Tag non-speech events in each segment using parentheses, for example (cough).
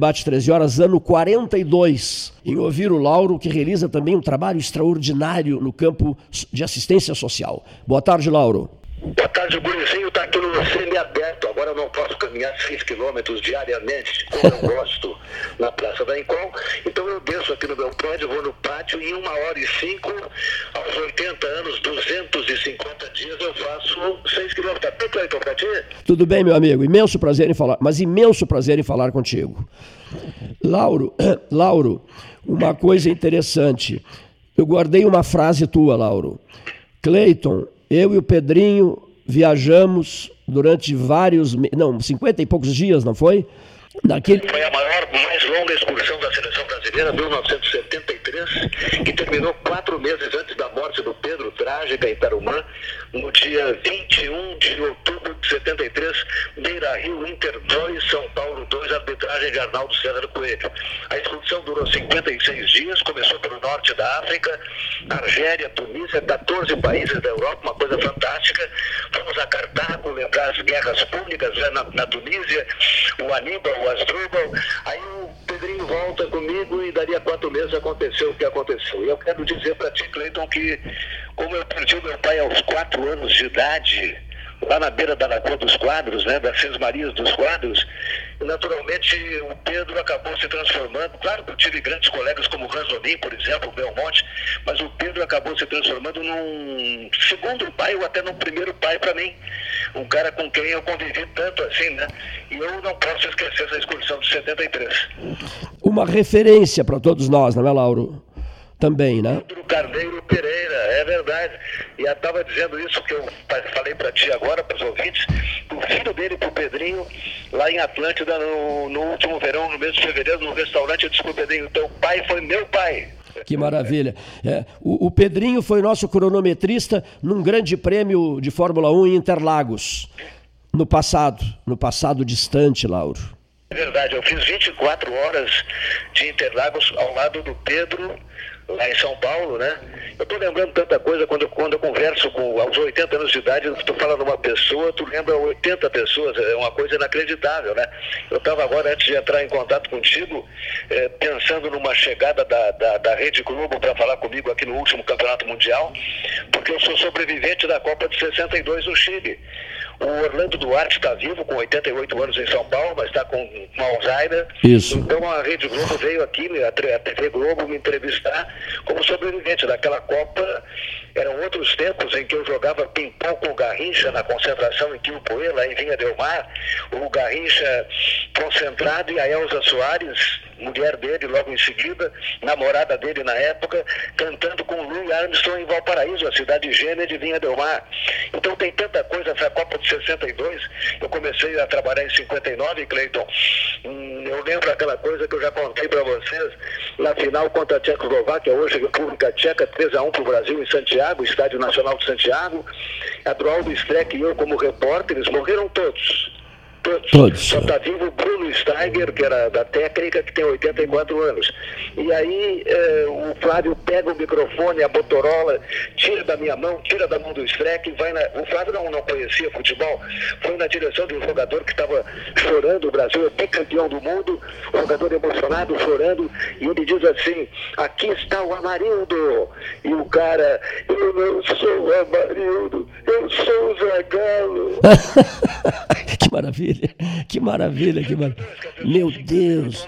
Bate 13 horas, ano 42, em ouvir o Lauro, que realiza também um trabalho extraordinário no campo de assistência social. Boa tarde, Lauro. Boa tarde, o Gurizinho está aqui no semi-aberto. Agora eu não posso caminhar 6 quilômetros diariamente, como eu gosto, na Praça da Encol. Então eu desço aqui no meu prédio, vou no pátio e em uma hora e cinco, aos 80 anos, 250 dias, eu faço 6 quilômetros. Tá bem, Cleiton, ti? Tudo bem, meu amigo. Imenso prazer em falar, mas imenso prazer em falar contigo. Lauro, (clears throat) Lauro, uma coisa interessante. Eu guardei uma frase tua, Lauro. Cleiton, eu e o Pedrinho viajamos durante vários, não, cinquenta e poucos dias, não foi? Naquele... Foi a maior, mais longa excursão da seleção brasileira, 1973, que terminou quatro meses antes da morte do Pedro Trágica em Tarumã, no dia 21 de outubro de 73, Beira Rio, Inter 2, São Paulo 2, arbitragem de Arnaldo César Coelho. A excursão durou 56 dias, começou pelo norte da África, Argélia, Tunísia, 14 países da Europa, uma coisa fantástica. Fomos a Cartago lembrar as guerras públicas né, na, na Tunísia, o Aníbal, o Asdrubal. Aí o Pedrinho volta comigo e daria quatro meses aconteceu o que aconteceu. E eu quero dizer para ti, Cleiton, que como eu perdi meu pai aos quatro anos de idade, lá na beira da Lagoa dos Quadros, né, das Seis Marias dos Quadros, naturalmente o Pedro acabou se transformando. Claro que eu tive grandes colegas como o Ranzolin, por exemplo, o Belmonte, mas o Pedro acabou se transformando num segundo pai ou até num primeiro pai para mim. Um cara com quem eu convivi tanto assim, né? E eu não posso esquecer essa excursão de 73. Uma referência para todos nós, não é, Lauro? também, né? Pedro verdade. E eu estava dizendo isso que eu falei para ti agora, para os ouvintes, o filho dele, para o Pedrinho, lá em Atlântida, no, no, último verão, no mês de fevereiro, no restaurante, eu disse para o Pedrinho, teu pai foi meu pai. Que maravilha. É, o, o, Pedrinho foi nosso cronometrista num grande prêmio de Fórmula 1 em Interlagos, no passado, no passado distante, Lauro. É verdade, eu fiz 24 horas de Interlagos ao lado do Pedro lá em São Paulo, né? Eu estou lembrando tanta coisa quando, quando eu converso com aos 80 anos de idade, tu fala numa pessoa, tu lembra 80 pessoas, é uma coisa inacreditável, né? Eu estava agora, antes de entrar em contato contigo, é, pensando numa chegada da, da, da Rede Globo para falar comigo aqui no último Campeonato Mundial, porque eu sou sobrevivente da Copa de 62 no Chile. O Orlando Duarte está vivo, com 88 anos em São Paulo, mas está com, com Alzheimer. Isso. Então a Rede Globo veio aqui, a TV Globo, me entrevistar como sobrevivente daquela Copa. Eram outros tempos em que eu jogava ping-pong com o Garrincha na concentração em Quilpoela, em Vinha Del Mar. O Garrincha concentrado e a Elza Soares mulher dele logo em seguida, namorada dele na época, cantando com Louis Armstrong em Valparaíso, a cidade gêmea de Vinha Del Mar. Então tem tanta coisa, essa Copa de 62, eu comecei a trabalhar em 59, Cleiton. Hum, eu lembro aquela coisa que eu já contei para vocês, na final contra a Tchecoslováquia, hoje República Tcheca, 3x1 para o Brasil em Santiago, Estádio Nacional de Santiago. A Droaldo Streck e eu como repórter, eles morreram todos. Todos. Só está vivo o Bruno Steiger, que era da técnica, que tem 84 anos. E aí eh, o Flávio pega o microfone, a Motorola, tira da minha mão, tira da mão do Streck, vai na... O Flávio não, não conhecia futebol, foi na direção de um jogador que estava chorando, o Brasil é bicampeão do mundo, o jogador emocionado, chorando, e ele diz assim, aqui está o Amarildo. E o cara, eu não sou o Amarildo, eu sou o Zagalo. (laughs) que maravilha maravilha, que maravilha, que maravilha. Meu Deus,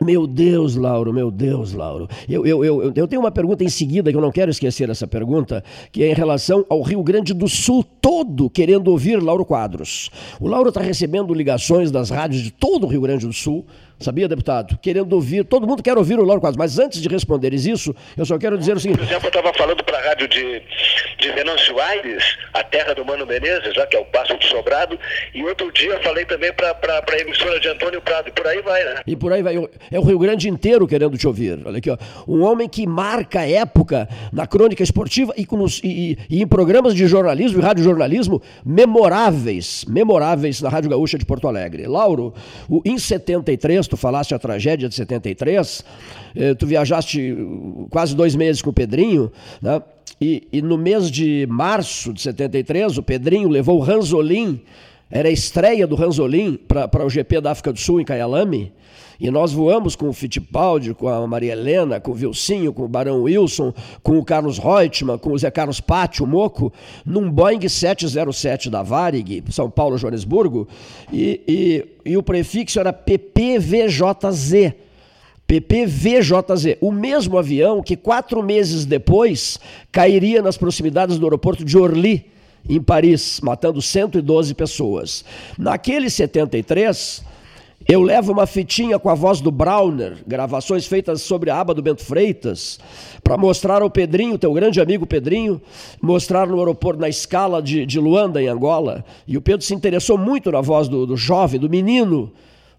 meu Deus, Lauro, meu Deus, Lauro. Eu, eu, eu, eu tenho uma pergunta em seguida que eu não quero esquecer essa pergunta, que é em relação ao Rio Grande do Sul todo querendo ouvir Lauro Quadros. O Lauro está recebendo ligações das rádios de todo o Rio Grande do Sul Sabia, deputado? Querendo ouvir, todo mundo quer ouvir o Lauro Quadros, mas antes de responderes isso, eu só quero dizer o seguinte. Por exemplo, eu estava falando para a rádio de, de Venâncio Aires, a terra do Mano Menezes, já que é o Passo do Sobrado, e outro dia falei também para a emissora de Antônio Prado, e por aí vai, né? E por aí vai. É o Rio Grande inteiro querendo te ouvir. Olha aqui, ó. Um homem que marca época na crônica esportiva e, e, e em programas de jornalismo e radiojornalismo memoráveis, memoráveis na Rádio Gaúcha de Porto Alegre. Lauro, o, em 73, tu falaste a tragédia de 73, eh, tu viajaste quase dois meses com o Pedrinho, né? E, e, no mês de março de 73, o Pedrinho levou o Ranzolin, era a estreia do Ranzolin para o GP da África do Sul em Kyalami, E nós voamos com o Fittipaldi, com a Maria Helena, com o Vilcinho, com o Barão Wilson, com o Carlos Reutemann, com o Zé Carlos Pátio, Moco, num Boeing 707 da Varig, São Paulo, Joanesburgo, e, e, e o prefixo era PPVJZ. PPVJZ, o mesmo avião que quatro meses depois cairia nas proximidades do aeroporto de Orly, em Paris, matando 112 pessoas. Naquele 73, eu levo uma fitinha com a voz do Browner, gravações feitas sobre a aba do Bento Freitas, para mostrar ao Pedrinho, teu grande amigo Pedrinho, mostrar no aeroporto, na escala de, de Luanda, em Angola. E o Pedro se interessou muito na voz do, do jovem, do menino,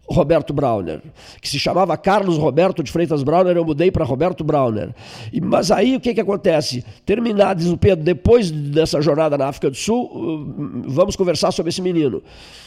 Roberto Brauner, que se chamava Carlos Roberto de Freitas Brauner, eu mudei para Roberto Brauner. E, mas aí o que, que acontece? Terminado, diz o Pedro, depois dessa jornada na África do Sul, uh, vamos conversar sobre esse menino.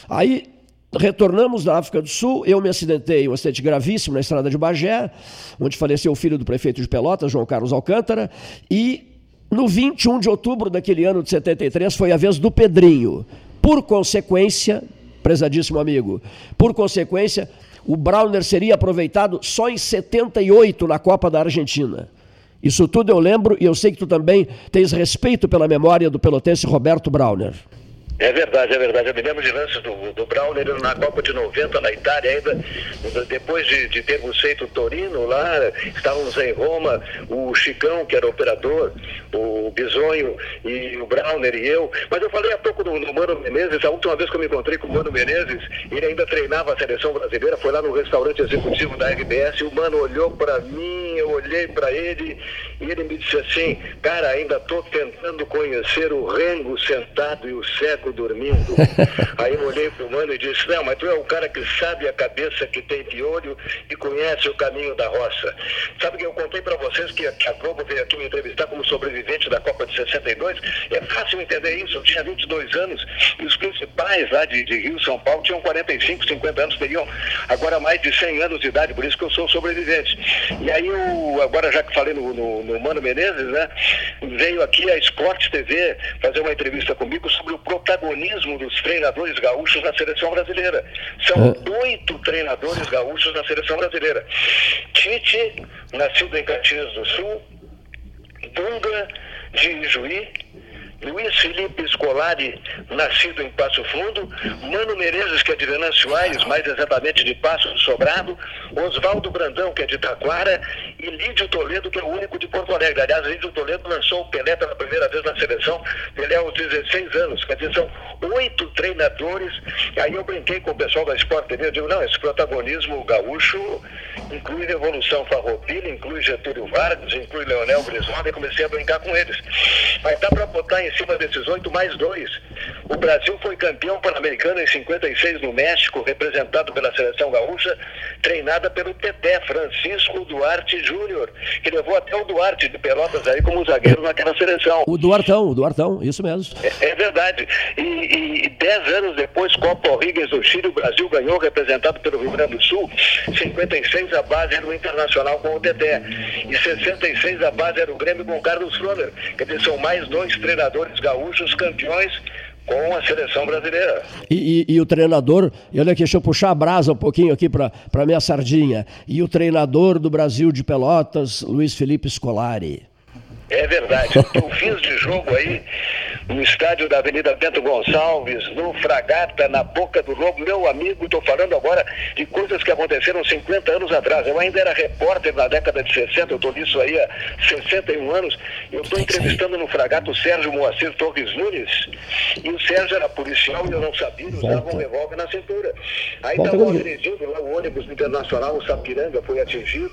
Aí retornamos da África do Sul, eu me acidentei, um acidente gravíssimo na estrada de Bagé, onde faleceu o filho do prefeito de Pelotas, João Carlos Alcântara, e no 21 de outubro daquele ano de 73 foi a vez do Pedrinho. Por consequência, prezadíssimo amigo. Por consequência, o Browner seria aproveitado só em 78 na Copa da Argentina. Isso tudo eu lembro e eu sei que tu também tens respeito pela memória do pelotense Roberto Browner. É verdade, é verdade. Eu me lembro de lances do, do Browner na Copa de 90 na Itália, ainda depois de, de termos feito Torino lá, estávamos em Roma, o Chicão, que era operador, o Bisonho e o Browner e eu. Mas eu falei há pouco do, do Mano Menezes, a última vez que eu me encontrei com o Mano Menezes, ele ainda treinava a seleção brasileira, foi lá no restaurante executivo da RBS, o Mano olhou para mim, eu olhei para ele, e ele me disse assim, cara, ainda estou tentando conhecer o Rengo sentado e o cego dormindo. (laughs) Aí eu olhei pro mano e disse, não, mas tu é o cara que sabe a cabeça que tem de olho e conhece o caminho da roça. Sabe que eu contei para vocês que a Globo veio aqui me entrevistar como sobrevivente da Copa de 62? É fácil entender isso, eu tinha 22 anos e os principais lá de, de Rio São Paulo tinham 45, 50 anos, teriam agora mais de 100 anos de idade, por isso que eu sou sobrevivente. E aí eu, agora já que falei no, no, no Mano Menezes, né, veio aqui a Sport TV fazer uma entrevista comigo sobre o protagonismo protagonismo dos treinadores gaúchos na seleção brasileira. São é. oito treinadores gaúchos na seleção brasileira. Tite, nascido em Caxias do Sul, Dunga de Juí, Luiz Felipe Scolari, nascido em Passo Fundo, Mano Menezes, que é de Venâncio Aires, mais exatamente de Passo do Sobrado, Oswaldo Brandão, que é de Taquara, e Lídio Toledo, que é o único de Porto Alegre. Aliás, Lídio Toledo lançou o Pelé pela primeira vez na seleção, Pelé aos 16 anos. Quer dizer, são oito treinadores. Aí eu brinquei com o pessoal da Sport TV, eu digo, não, esse protagonismo gaúcho inclui Revolução Farroupilha, inclui Getúlio Vargas, inclui Leonel Brizola, e comecei a brincar com eles. Mas dá para botar em cima desses oito mais dois. O Brasil foi campeão pan-americano em 56 no México, representado pela seleção gaúcha, treinada pelo Teté, Francisco Duarte Júnior, que levou até o Duarte de Pelotas aí como zagueiro naquela seleção. O Duartão, o Duartão, isso mesmo. É, é verdade. E, e, dez anos depois, Copa Rodrigues do Chile, o Brasil ganhou, representado pelo Rio Grande do Sul. 56 a base era o Internacional com o Teté. E 66 a base era o Grêmio com o Carlos Froner. Quer dizer, são mais dois treinadores jogadores gaúchos campeões com a seleção brasileira. E, e, e, o treinador, e olha aqui, deixa eu puxar a brasa um pouquinho aqui para minha sardinha. E o treinador do Brasil de Pelotas, Luiz Felipe Scolari. É verdade. (laughs) Então, fins de jogo aí no estádio da Avenida Bento Gonçalves, no Fragata, na Boca do Lobo. Meu amigo, estou falando agora de coisas que aconteceram 50 anos atrás. Eu ainda era repórter na década de 60, eu estou nisso aí há 61 anos. Eu estou entrevistando no Fragata o Sérgio Moacir Torres Nunes. E o Sérgio era policial e eu não sabia, usava um revólver na cintura. Aí estava agredindo lá o ônibus internacional, o Sapiranga, foi atingido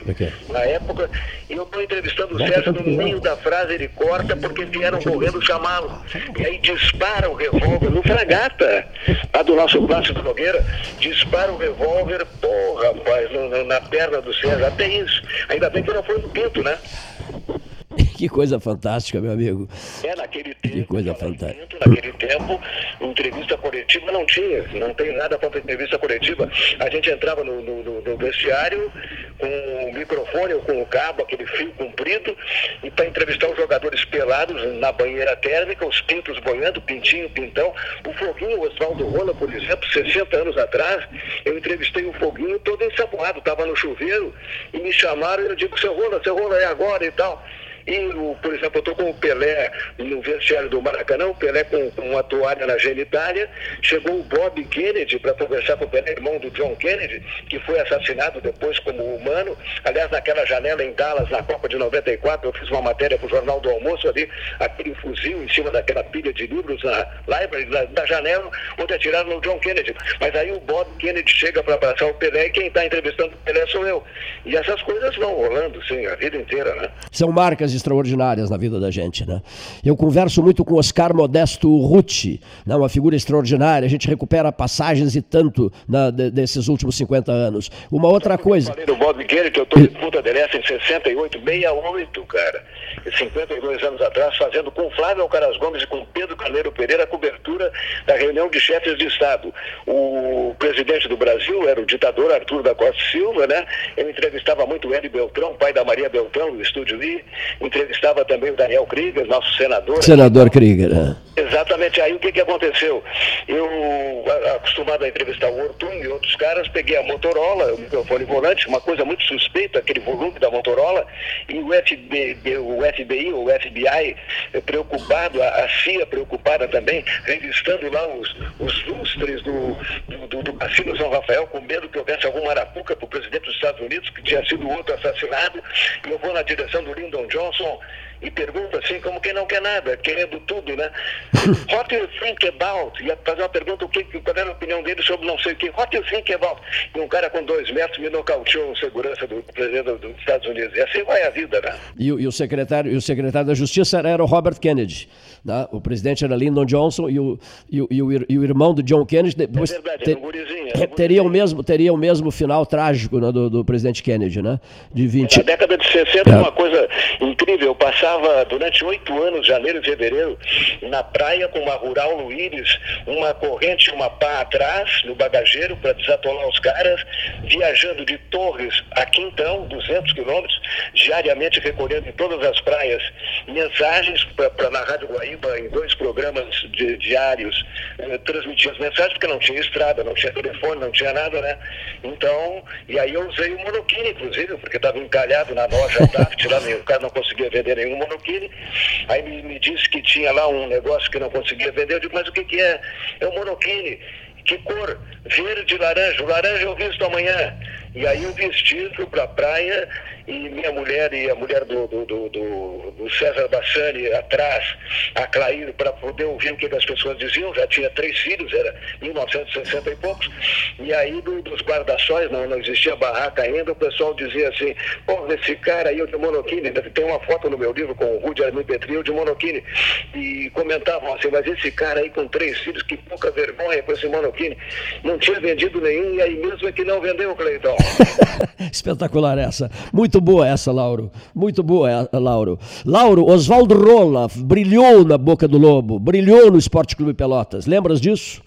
na época. E eu estou entrevistando o Sérgio no meio da frase, ele corta porque vieram correndo chamá-lo. E aí dispara o revólver no fragata, lá do nosso Plácido Nogueira, dispara o revólver, porra, rapaz, no, no, na perna do César, até isso. Ainda bem que não foi no pinto, né? Que coisa fantástica, meu amigo. É, naquele tempo. Que coisa fantástica. Naquele tempo, entrevista coletiva não tinha. Não tem nada contra entrevista coletiva. A gente entrava no, no, no vestiário com o microfone ou com o cabo, aquele fio comprido, e para entrevistar os jogadores pelados na banheira térmica, os pintos boiando, pintinho, pintão. O Foguinho, o Oswaldo Rola, por exemplo, 60 anos atrás, eu entrevistei o Foguinho todo ensaboado, estava no chuveiro, e me chamaram e eu digo, seu Rola, seu Rola, é agora e tal. E, por exemplo, eu estou com o Pelé no vestiário do Maracanã, o Pelé com, com uma toalha na genitália. Chegou o Bob Kennedy para conversar com o Pelé, irmão do John Kennedy, que foi assassinado depois como humano. Aliás, naquela janela em Dallas, na Copa de 94, eu fiz uma matéria para o Jornal do Almoço ali, aquele fuzil em cima daquela pilha de livros na library, da, da janela, onde atiraram no John Kennedy. Mas aí o Bob Kennedy chega para abraçar o Pelé e quem está entrevistando o Pelé sou eu. E essas coisas vão rolando, sim, a vida inteira, né? São marcas extraordinárias na vida da gente. Né? Eu converso muito com Oscar Modesto Ruti, né? uma figura extraordinária. A gente recupera passagens e tanto né, desses últimos 50 anos. Uma outra coisa. Eu falei do Bob Guerre, que eu estou del Este em 68, 68, cara. 52 anos atrás, fazendo com Flávio Alcaraz Gomes e com Pedro Carneiro Pereira a cobertura da reunião de chefes de Estado. O presidente do Brasil era o ditador Arthur da Costa Silva, né? Eu entrevistava muito o Hélio Beltrão, pai da Maria Beltrão, no estúdio I entrevistava também o Daniel Krieger, nosso senador. Senador Krieger, né? Exatamente. Aí o que, que aconteceu? Eu, acostumado a entrevistar o Ortum e outros caras, peguei a Motorola, o microfone volante, uma coisa muito suspeita, aquele volume da Motorola, e o FBI, o FBI ou FBI preocupado, a, CIA preocupada também, revistando lá os, os lustres do, do, do, São Rafael, com medo que houvesse alguma arapuca para o presidente dos Estados Unidos, que tinha sido outro assassinado, eu vou na direção do Lyndon Johnson e pergunta assim, como quem não quer nada, querendo tudo, né? (laughs) What do you think about? Ia fazer uma pergunta, o que, qual era a opinião dele sobre não sei o que. What do you think about? E um cara com dois metros me nocauteou segurança do presidente dos Estados Unidos. E assim vai a vida, né? E, e, o, secretário, e o secretário da Justiça era o Robert Kennedy. Né? O presidente era Lyndon Johnson e o, e o, e o, e o irmão do John Kennedy depois é verdade, ter, um gurizinho, um teria, o mesmo, teria o mesmo final trágico né, do, do presidente Kennedy, né? De 20... Na década de 60 é uma coisa incrível. Passar passava durante oito anos, janeiro e fevereiro, na praia com uma Rural Luíris, uma corrente uma pá atrás, no bagageiro, para desatolar os caras, viajando de Torres a Quintão, 200 quilômetros, diariamente recolhendo em todas as praias mensagens para na Rádio Guaíba, em dois programas de, diários, eh, transmitir as mensagens, porque não tinha estrada, não tinha telefone, não tinha nada, né? Então, e aí eu usei o monoquine, inclusive, porque estava encalhado na loja Taft, lá o cara não conseguia vender nenhum monoquine. Aí me, disse que tinha lá um negócio que não conseguia vender. Eu digo, mas o que, que é? É o monoquine. Que cor? Verde e laranja. O laranja eu visto amanhã. E aí eu vesti, fui para a praia e minha mulher e a mulher do, do, do, do César Bassani atrás, a Clair, para poder ouvir o que as pessoas diziam, já tinha três filhos, era 1960 e poucos, e aí do, dos guarda-sóis, não, não existia barraca ainda, o pessoal dizia assim, pô, esse cara aí, o de Monoquine, tem uma foto no meu livro com o Rudy Armin Petri, o de Monoquine, e comentavam assim, mas esse cara aí com três filhos, que pouca vergonha com esse Monoquine, não tinha vendido nenhum, e aí mesmo é que não vendeu, Cleiton. (laughs) Espetacular essa. Muito boa essa, Lauro. Muito boa, Lauro. Lauro, Oswaldo Rola brilhou na boca do Lobo, brilhou no Esporte Clube Pelotas. Lembras disso?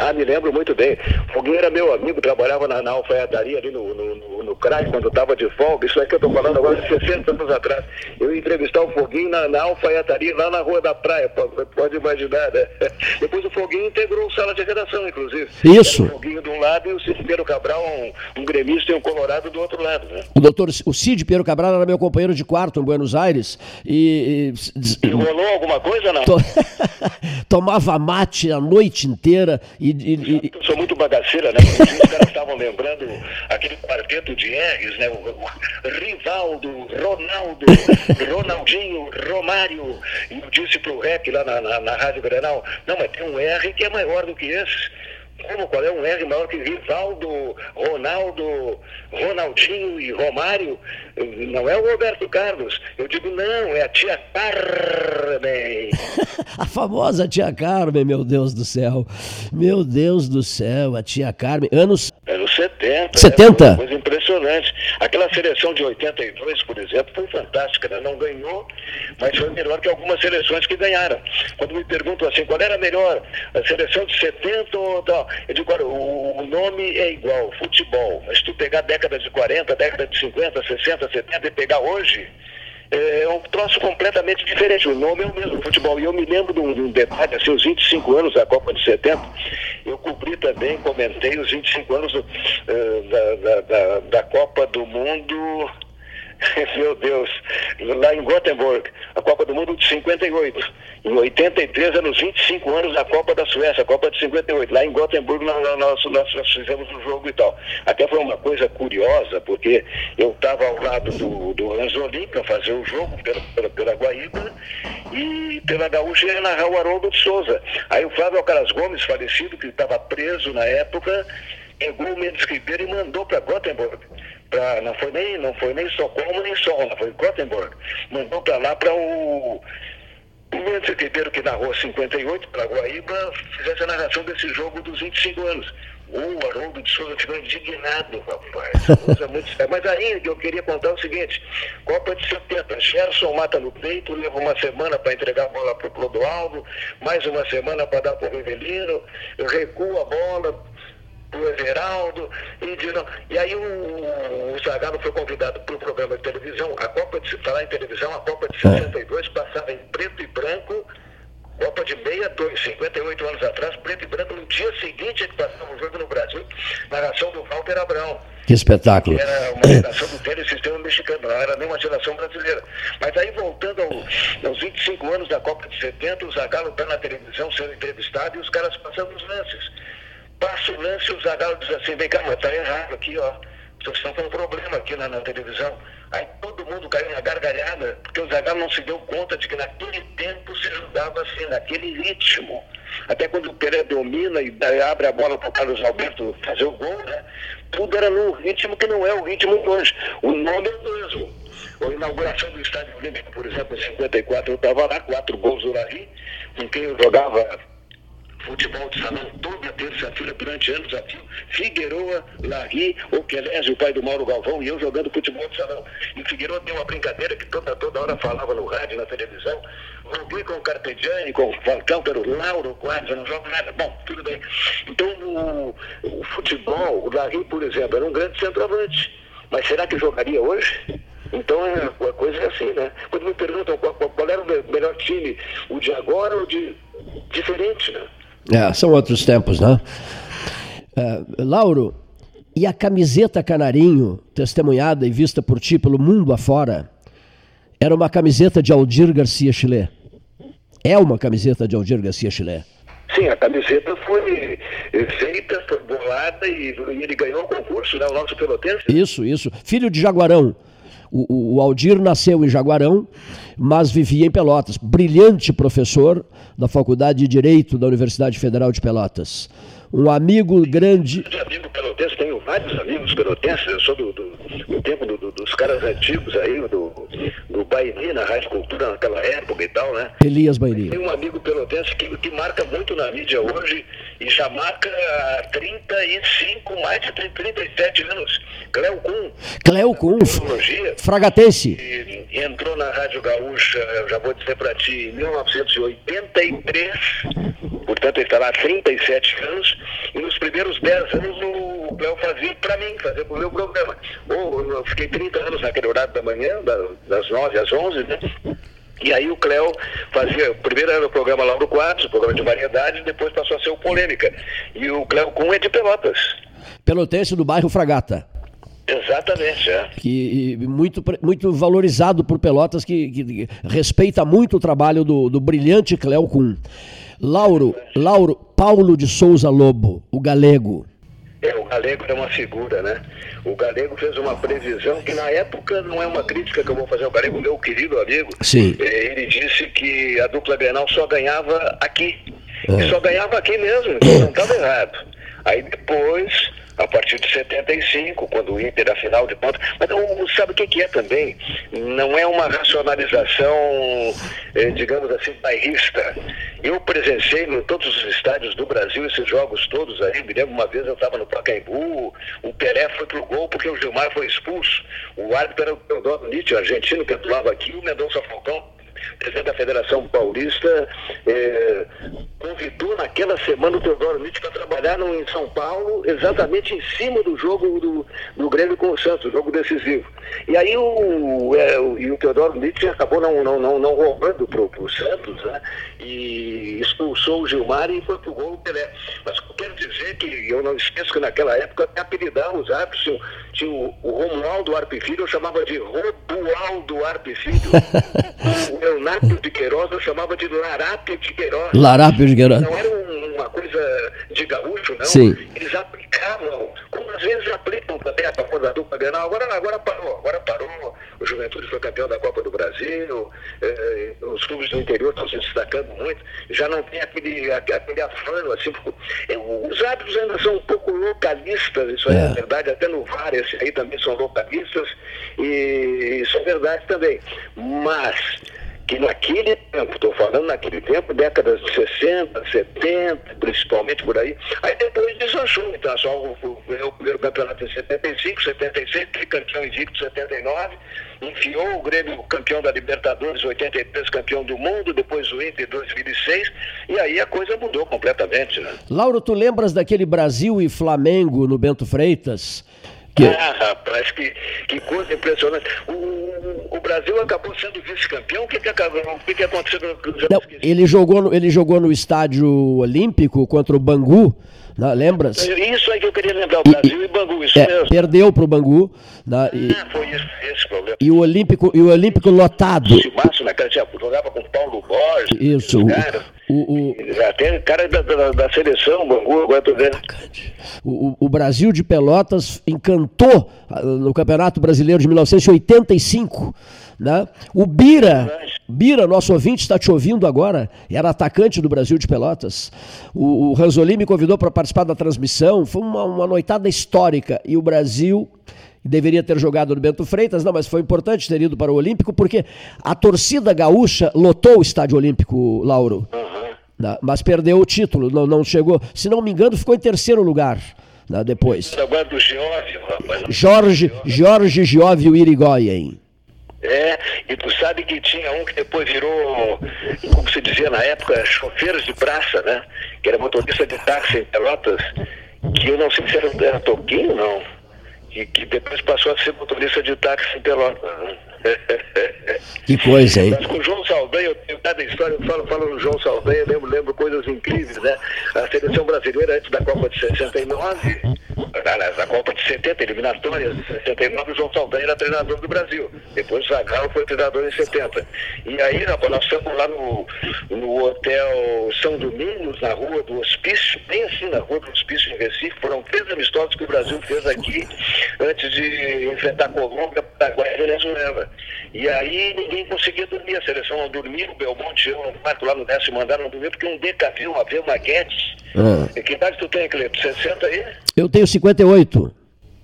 Ah, me lembro muito bem. Foguinho era meu amigo, trabalhava na, na alfaiataria ali no, no, no, no CRAI, quando estava de folga. Isso é que eu estou falando agora de 60 anos atrás. Eu ia entrevistar o Foguinho na, na alfaiataria, lá na Rua da Praia, pode, imaginar, né? (laughs) Depois o Foguinho integrou o sala de redação, inclusive. Isso. o Foguinho de um lado e o Cid Pedro Cabral, um, um gremista e um colorado do outro lado, né? O doutor, o Cid Pedro Cabral era meu companheiro de quarto em Buenos Aires e... E, e rolou alguma coisa, não? (laughs) Tomava mate a noite inteira e e, e, Eu sou muito bagaceira, né? Os caras estavam lembrando aquele quarteto de R's, né? O, o Rivaldo, Ronaldo, Ronaldinho, Romário. E eu disse pro rap lá na, na, na Rádio Grenal, não, mas tem um R que é maior do que esse. Como? Qual é um R maior que Rivaldo, Ronaldo, Ronaldinho e Romário? Não é o Roberto Carlos. Eu digo, não, é a tia Carmen. (laughs) a famosa tia Carmen, meu Deus do céu. Meu Deus do céu, a tia Carmen. Anos. Anos 70. 70? Impressionante. Aquela seleção de 82, por exemplo, foi fantástica, né? não ganhou, mas foi melhor que algumas seleções que ganharam. Quando me perguntam assim, qual era melhor, a seleção de 70 ou tal, eu digo, olha, o, nome é igual, futebol, mas tu pegar década de 40, década de 50, 60, 70 e pegar hoje, é um troço completamente diferente. O nome é o mesmo, futebol. E eu me lembro de um, de um detalhe, assim, os 25 anos da Copa de 70, eu cobri também, comentei os 25 anos uh, da, da, da, da Copa do Mundo (laughs) Meu Deus, lá em Gothenburg, a Copa do Mundo de 58. Em 83, anos 25 anos da Copa da Suécia, a Copa de 58. Lá em Gothenburg nós, nós, nós fizemos o um jogo e tal. Até foi uma coisa curiosa, porque eu estava ao lado do, do Ranzolin para fazer o jogo pela, pela, pela Guaíba e pela Gaúcha ia narrar o Haroldo de Souza. Aí o Flávio Alcaraz Gomes, falecido, que estava preso na época, pegou o Mendes Ribeiro e mandou para Gothenburg pra, não foi nem não foi nem Socorro nem Solna, foi Gothenburg. Mandou para lá para o o Mendes Ribeiro, que narrou 58 para Guaíba, fizesse a narração desse jogo dos 25 anos. O Haroldo de Souza ficou indignado, rapaz. Coisa muito Mas aí eu queria contar o seguinte: Copa de 70, Gerson mata no peito, leva uma semana para entregar a bola para o Clodoaldo, mais uma semana para dar para o Rivelino, recua a bola, do Everaldo, e, de, e aí o, o Zagallo foi convidado para o programa de televisão, a Copa de falar em televisão, a Copa de 62 é. passava em preto e branco, Copa de 62, 58 anos atrás, preto e branco, no dia seguinte que passava o jogo no Brasil, narração do Walter Abrão. Que espetáculo. Que era uma geração do tênis sistema mexicano, não era nem uma geração brasileira. Mas aí, voltando ao, aos 25 anos da Copa de 70, o Zagallo está na televisão sendo entrevistado e os caras passando os lances passa o lance e o Zagallo diz assim, vem cá, mas tá errado aqui, ó. Vocês estão com um problema aqui na, televisão. Aí todo mundo caiu na gargalhada, porque o Zagallo não se deu conta de que naquele tempo se jogava assim, naquele ritmo. Até quando o Pelé domina e abre a bola para o Carlos Alberto fazer o gol, né? Tudo era num ritmo que não é o ritmo de hoje. O nome é o mesmo. A inauguração do Estádio Olímpico, por exemplo, em 54, eu estava lá, quatro gols do Larry, com quem eu jogava futebol de salão toda terça-feira durante anos aqui. Figueroa, Larry, o Quelésio, o pai do Mauro Galvão, e eu jogando futebol de salão. E o Figueroa tem uma brincadeira que toda, toda hora falava no rádio, na televisão. Joguei com o Carpegiani, com o Falcão, pelo Lauro Quadros, não jogo nada. Bom, tudo bem. Então, o, o futebol, o Larry, por exemplo, era um grande centroavante. Mas será que jogaria hoje? Então é, a coisa é assim, né? Quando me perguntam qual, qual era o melhor time, o de agora ou de diferente, né? É, são outros tempos, né? É, Lauro, e a camiseta Canarinho, testemunhada e vista por ti pelo mundo afora, era uma camiseta de Aldir Garcia Chile? É uma camiseta de Aldir Garcia Chile? Sim, a camiseta foi feita, foi bolada e, e ele ganhou o concurso, né? O nosso pelotense. Isso, isso. Filho de Jaguarão. O, o, Aldir nasceu em Jaguarão, mas vivia em Pelotas. Brilhante professor da Faculdade de Direito da Universidade Federal de Pelotas. Um amigo grande. Eu amigo pelotense, tenho vários amigos pelotenses, eu sou do, do, do tempo do, dos caras antigos aí, do, do Baini, na Rádio Cultura naquela época e tal, né? Elias Baini. Tem um amigo pelotense que, que marca muito na mídia hoje e já marca há 35, mais de 37 anos. Cleo Kuhn. Cleo Kuhn. Fragatense. Entrou na Rádio Gaúcha, eu já vou dizer para ti, em 1983, portanto ele está lá há 37 anos, e nos primeiros 10 anos o Cleo fazia para mim, fazia para o meu programa. Ou eu fiquei 30 anos naquele horário da manhã, das 9 às 11, né? E aí o Cléo fazia, primeiro era o programa Lauro Quadros, o programa de variedade, depois passou a ser o Polêmica. E o Cléo Kuhn é de Pelotas. Pelotense do bairro Fragata. Exatamente, é. Que, muito, muito valorizado por Pelotas, que, que respeita muito o trabalho do, do brilhante Cléo Kuhn. Lauro, Lauro, Paulo de Souza Lobo, o galego. É, o Galego é uma figura, né? O Galego fez uma previsão que na época não é uma crítica que eu vou fazer ao Galego, meu querido amigo. Sim. É, ele disse que a dupla Grenal só ganhava aqui. É. E só ganhava aqui mesmo, então (coughs) não estava errado. Aí depois a partir de 75, quando o Inter, afinal de contas. Mas sabe o que, que é também? Não é uma racionalização, eh, digamos assim, bairrista. Eu presenciei em todos os estádios do Brasil esses jogos todos aí. Me lembro uma vez eu estava no Pacaembu, o Pelé foi pro gol porque o Gilmar foi expulso. O árbitro era o Teodoro Nietzsche, argentino, que atuava aqui, o Mendonça Falcão presidente da Federação Paulista, é, convidou naquela semana o Teodoro Nietzsche para trabalhar no, em São Paulo, exatamente em cima do jogo do, do Grêmio com o Santos, jogo decisivo. E aí o, é, o, e o Teodoro Nietzsche acabou não, não, não, não roubando para o Santos, né? E expulsou o Gilmar e foi pro gol o Pelé. Mas quero dizer que eu não esqueço que naquela época apelidavam os árbitros, tinha, tinha o, o Romualdo Arpifilho, eu chamava de Robualdo Arpifilho. (laughs) Leonardo de Queiroz eu chamava de Larápio de Queiroz. Larápio de Queiroz. Não era uma coisa de gaúcho, não. Sim. Eles aplicavam, como às vezes aplicam também a da dupla Grenal. Agora, agora parou, agora parou. O Juventude foi campeão da Copa do Brasil, eh, os clubes do interior estão se destacando muito, já não tem aquele, aquele afano, assim, os hábitos ainda são um pouco localistas, isso é. é verdade, até no VAR esse aí também são localistas, e isso é verdade também. Mas que naquele tempo, estou falando naquele tempo, décadas de 60, 70, principalmente por aí, aí depois deslanchou, então só o primeiro campeonato em 75, 76, tricampeão invicto 79, enfiou o Grêmio campeão da Libertadores, 83 campeão do mundo, depois o Inter 2006, e aí a coisa mudou completamente. Né? Lauro, tu lembras daquele Brasil e Flamengo no Bento Freitas? Que... Ah, rapaz, que, que coisa impressionante. O, o Brasil acabou sendo vice-campeão. O que, que, acabou, o que, que aconteceu? Não, ele, jogou no, ele jogou no estádio olímpico contra o Bangu. Não, lembra? Isso aí que eu queria lembrar, o Brasil e, e Bangu, isso é, mesmo. Perdeu para o Bangu. Né, e, ah, foi isso, esse problema. E o Olímpico, e o Olímpico lotado. Márcio, naquela jogava com Paulo Borges. Isso. O, o, Até cara da, da, da seleção, Bangu, agora tô vendo. O, o, Brasil de Pelotas encantou ah, no Campeonato Brasileiro de 1985. Né? O Bira, Bira, nosso ouvinte, está te ouvindo agora, era atacante do Brasil de Pelotas. O, o Ranzolini me convidou para participar da transmissão, foi uma, uma noitada histórica. E o Brasil deveria ter jogado no Bento Freitas, não, mas foi importante ter ido para o Olímpico, porque a torcida gaúcha lotou o Estádio Olímpico, Lauro. Uhum. Mas perdeu o título, não, não chegou. Se não me engano, ficou em terceiro lugar. Né, depois. Agora do Gióvio, rapaz. Jorge, Jorge Gióvio Irigoyen. É, e tu sabe que tinha um que depois virou, como se dizia na época, chofeiros de praça, né? Que era motorista de táxi em Pelotas, que eu não sei se era, era Toquinho, não e que depois passou a ser motorista de táxi em Pelotas. Né? (laughs) Que coisa, hein? Mas com o João Saldanha, eu tenho cada história, eu falo, falo no João Saldanha, lembro, lembro coisas incríveis, né? A seleção brasileira antes da Copa de 69, da Copa de 70, eliminatórias de 69, o João Saldanha era treinador do Brasil. Depois o Zagallo foi treinador em 70. E aí, rapaz, nós estamos lá no, no Hotel São Domingos, na rua do Hospício, bem assim na rua do Hospício em Recife, foram três amistosos que o Brasil fez aqui antes de enfrentar Colômbia, Paraguai e Venezuela. E aí ninguém conseguia dormir, a seleção não dormia, o Belmonte, eu no quarto lá no décimo andar não dormia, porque um AV, uma Guedes. Ah. Que idade tu tem, Cleto? 60 aí? Eu tenho 58.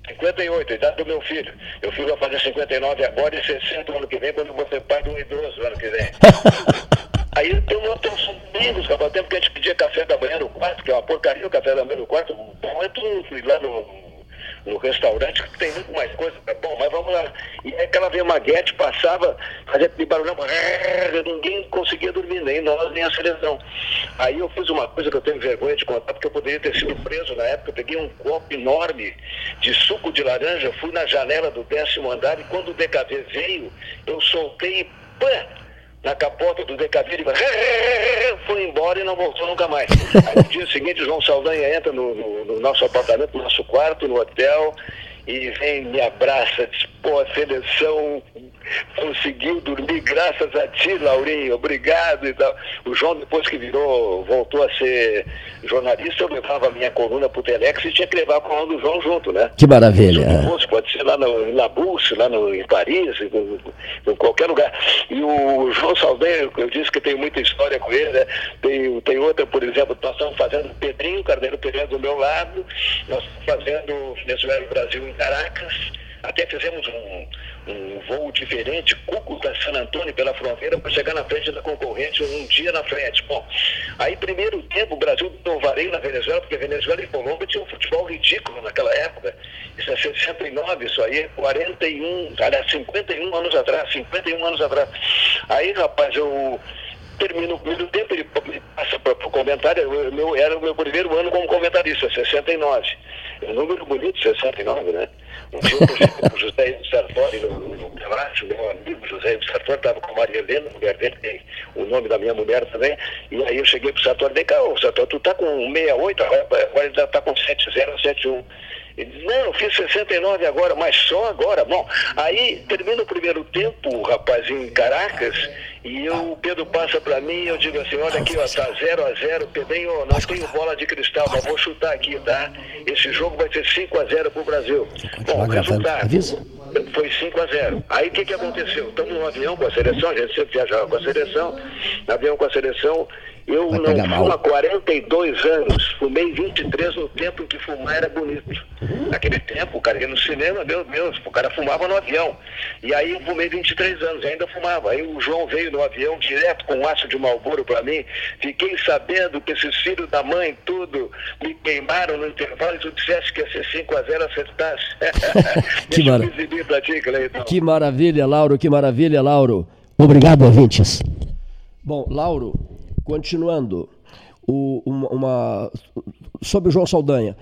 58, idade do meu filho. Meu filho vai fazer 59 agora e 60 ano que vem, quando eu vou ser pai de um idoso ano que vem. (laughs) Aí eu não tenho domingos, rapaz, tempo que a gente pedia café da manhã no quarto, que é uma porcaria o café da manhã no quarto. Bom, é tudo fui lá no no restaurante, que tem muito mais coisa. Tá bom, mas vamos lá. E aí aquela Maguete passava, fazia aquele barulhão, ninguém conseguia dormir, nem nós, nem a seleção. Aí eu fiz uma coisa que eu tenho vergonha de contar, porque eu poderia ter sido preso na época. Eu peguei um copo enorme de suco de laranja, fui na janela do décimo andar e quando o DKV veio, eu soltei e pã! Na capota do DKV, ele foi embora e não voltou nunca mais. (laughs) Aí no dia seguinte, João Saldanha entra no, no, no nosso apartamento, no nosso quarto, no hotel, e vem, me abraça, diz, pô, a seleção conseguiu dormir graças a ti, Laurinho, obrigado e tal. O João, depois que virou, voltou a ser jornalista, eu levava a minha coluna pro Telex e tinha que levar a coluna do João junto, né? Que maravilha. Fosse, pode ser lá no, na lá no, em Paris, em, em, qualquer lugar. E o João Saldanha, eu disse que tenho muita história com ele, né? Tem, tem outra, por exemplo, nós estamos fazendo Pedrinho, Carneiro Pereira do meu lado, nós estamos fazendo Venezuela Brasil em Caracas, até fizemos um, um voo diferente, Cúcuta, San Antônio, pela fronteira, para chegar na frente da concorrente um dia na frente. Bom, aí primeiro tempo o Brasil deu vareio na Venezuela, porque Venezuela e Colômbia tinham um futebol ridículo naquela época. Isso é 69, isso aí, 41, aliás, 51 anos atrás, 51 anos atrás. Aí, rapaz, eu termino o primeiro tempo, ele passa para o comentário, eu, meu, era o meu primeiro ano como comentarista, 69. É um número bonito, 69, né? Um dia o (laughs) José Sartori no, no meu amigo José Sartori estava com a Maria Helena, mulher dele, tem o nome da minha mulher também, e aí eu cheguei para o Sartori, vem cá, ô Sartori, tu tá com 68, agora, ele está com 70, 71. Ele disse, não, eu fiz 69 agora, mas só agora. Bom, aí termina o primeiro tempo, rapaz, em Caracas, e eu, o Pedro passa para mim e eu digo assim, olha aqui, ó, tá 0 a 0 Pedrinho, não tenho bola de cristal, mas vou chutar aqui, tá? Esse jogo vai ser 5 a 0 pro Brasil. Bom, o resultado foi 5 a 0 Aí o que, que aconteceu? Estamos no avião com a seleção, a gente sempre viajava com a seleção, avião com a seleção, eu Vai não fumo há 42 anos, fumei 23 no tempo em que fumar era bonito. Naquele tempo, o cara ia no cinema, meu Deus, o cara fumava no avião. E aí eu fumei 23 anos, ainda fumava. Aí o João veio no avião direto com um aço de Malboro para mim. Fiquei sabendo que esses filhos da mãe, tudo, me queimaram no intervalo e tu disseste que ia ser 5 a 0 acertasse. (laughs) (laughs) que, mara... ti, que maravilha, Lauro, que maravilha, Lauro. Obrigado, ouvintes. Bom, Lauro, Continuando, o, uma, uma, sobre o João Saldanha.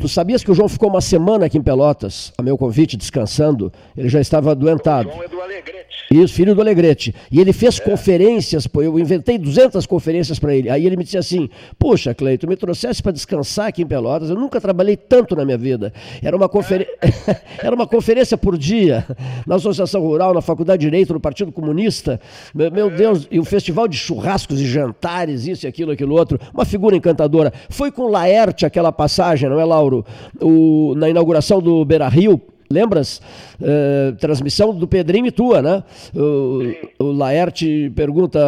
Tu sabias que o João ficou uma semana aqui em Pelotas, a meu convite, descansando? Ele já estava adoentado. O João é do Alegrete. Isso, filho do Alegrete. E ele fez é. conferências, pô, eu inventei 200 conferências para ele. Aí ele me disse assim: Puxa, Cleito, me trouxesse para descansar aqui em Pelotas. Eu nunca trabalhei tanto na minha vida. Era uma, conferen... (laughs) Era uma conferência por dia, na Associação Rural, na Faculdade de Direito, no Partido Comunista. Meu, é. Deus, e o festival de churrascos e jantares, isso e aquilo, aquilo outro. Uma figura encantadora. Foi com Laerte aquela passagem, não é, Lauro? O, na inauguração do Beira Rio Lembras? Uh, transmissão do Pedrinho e tua, né? O, o Laerte pergunta.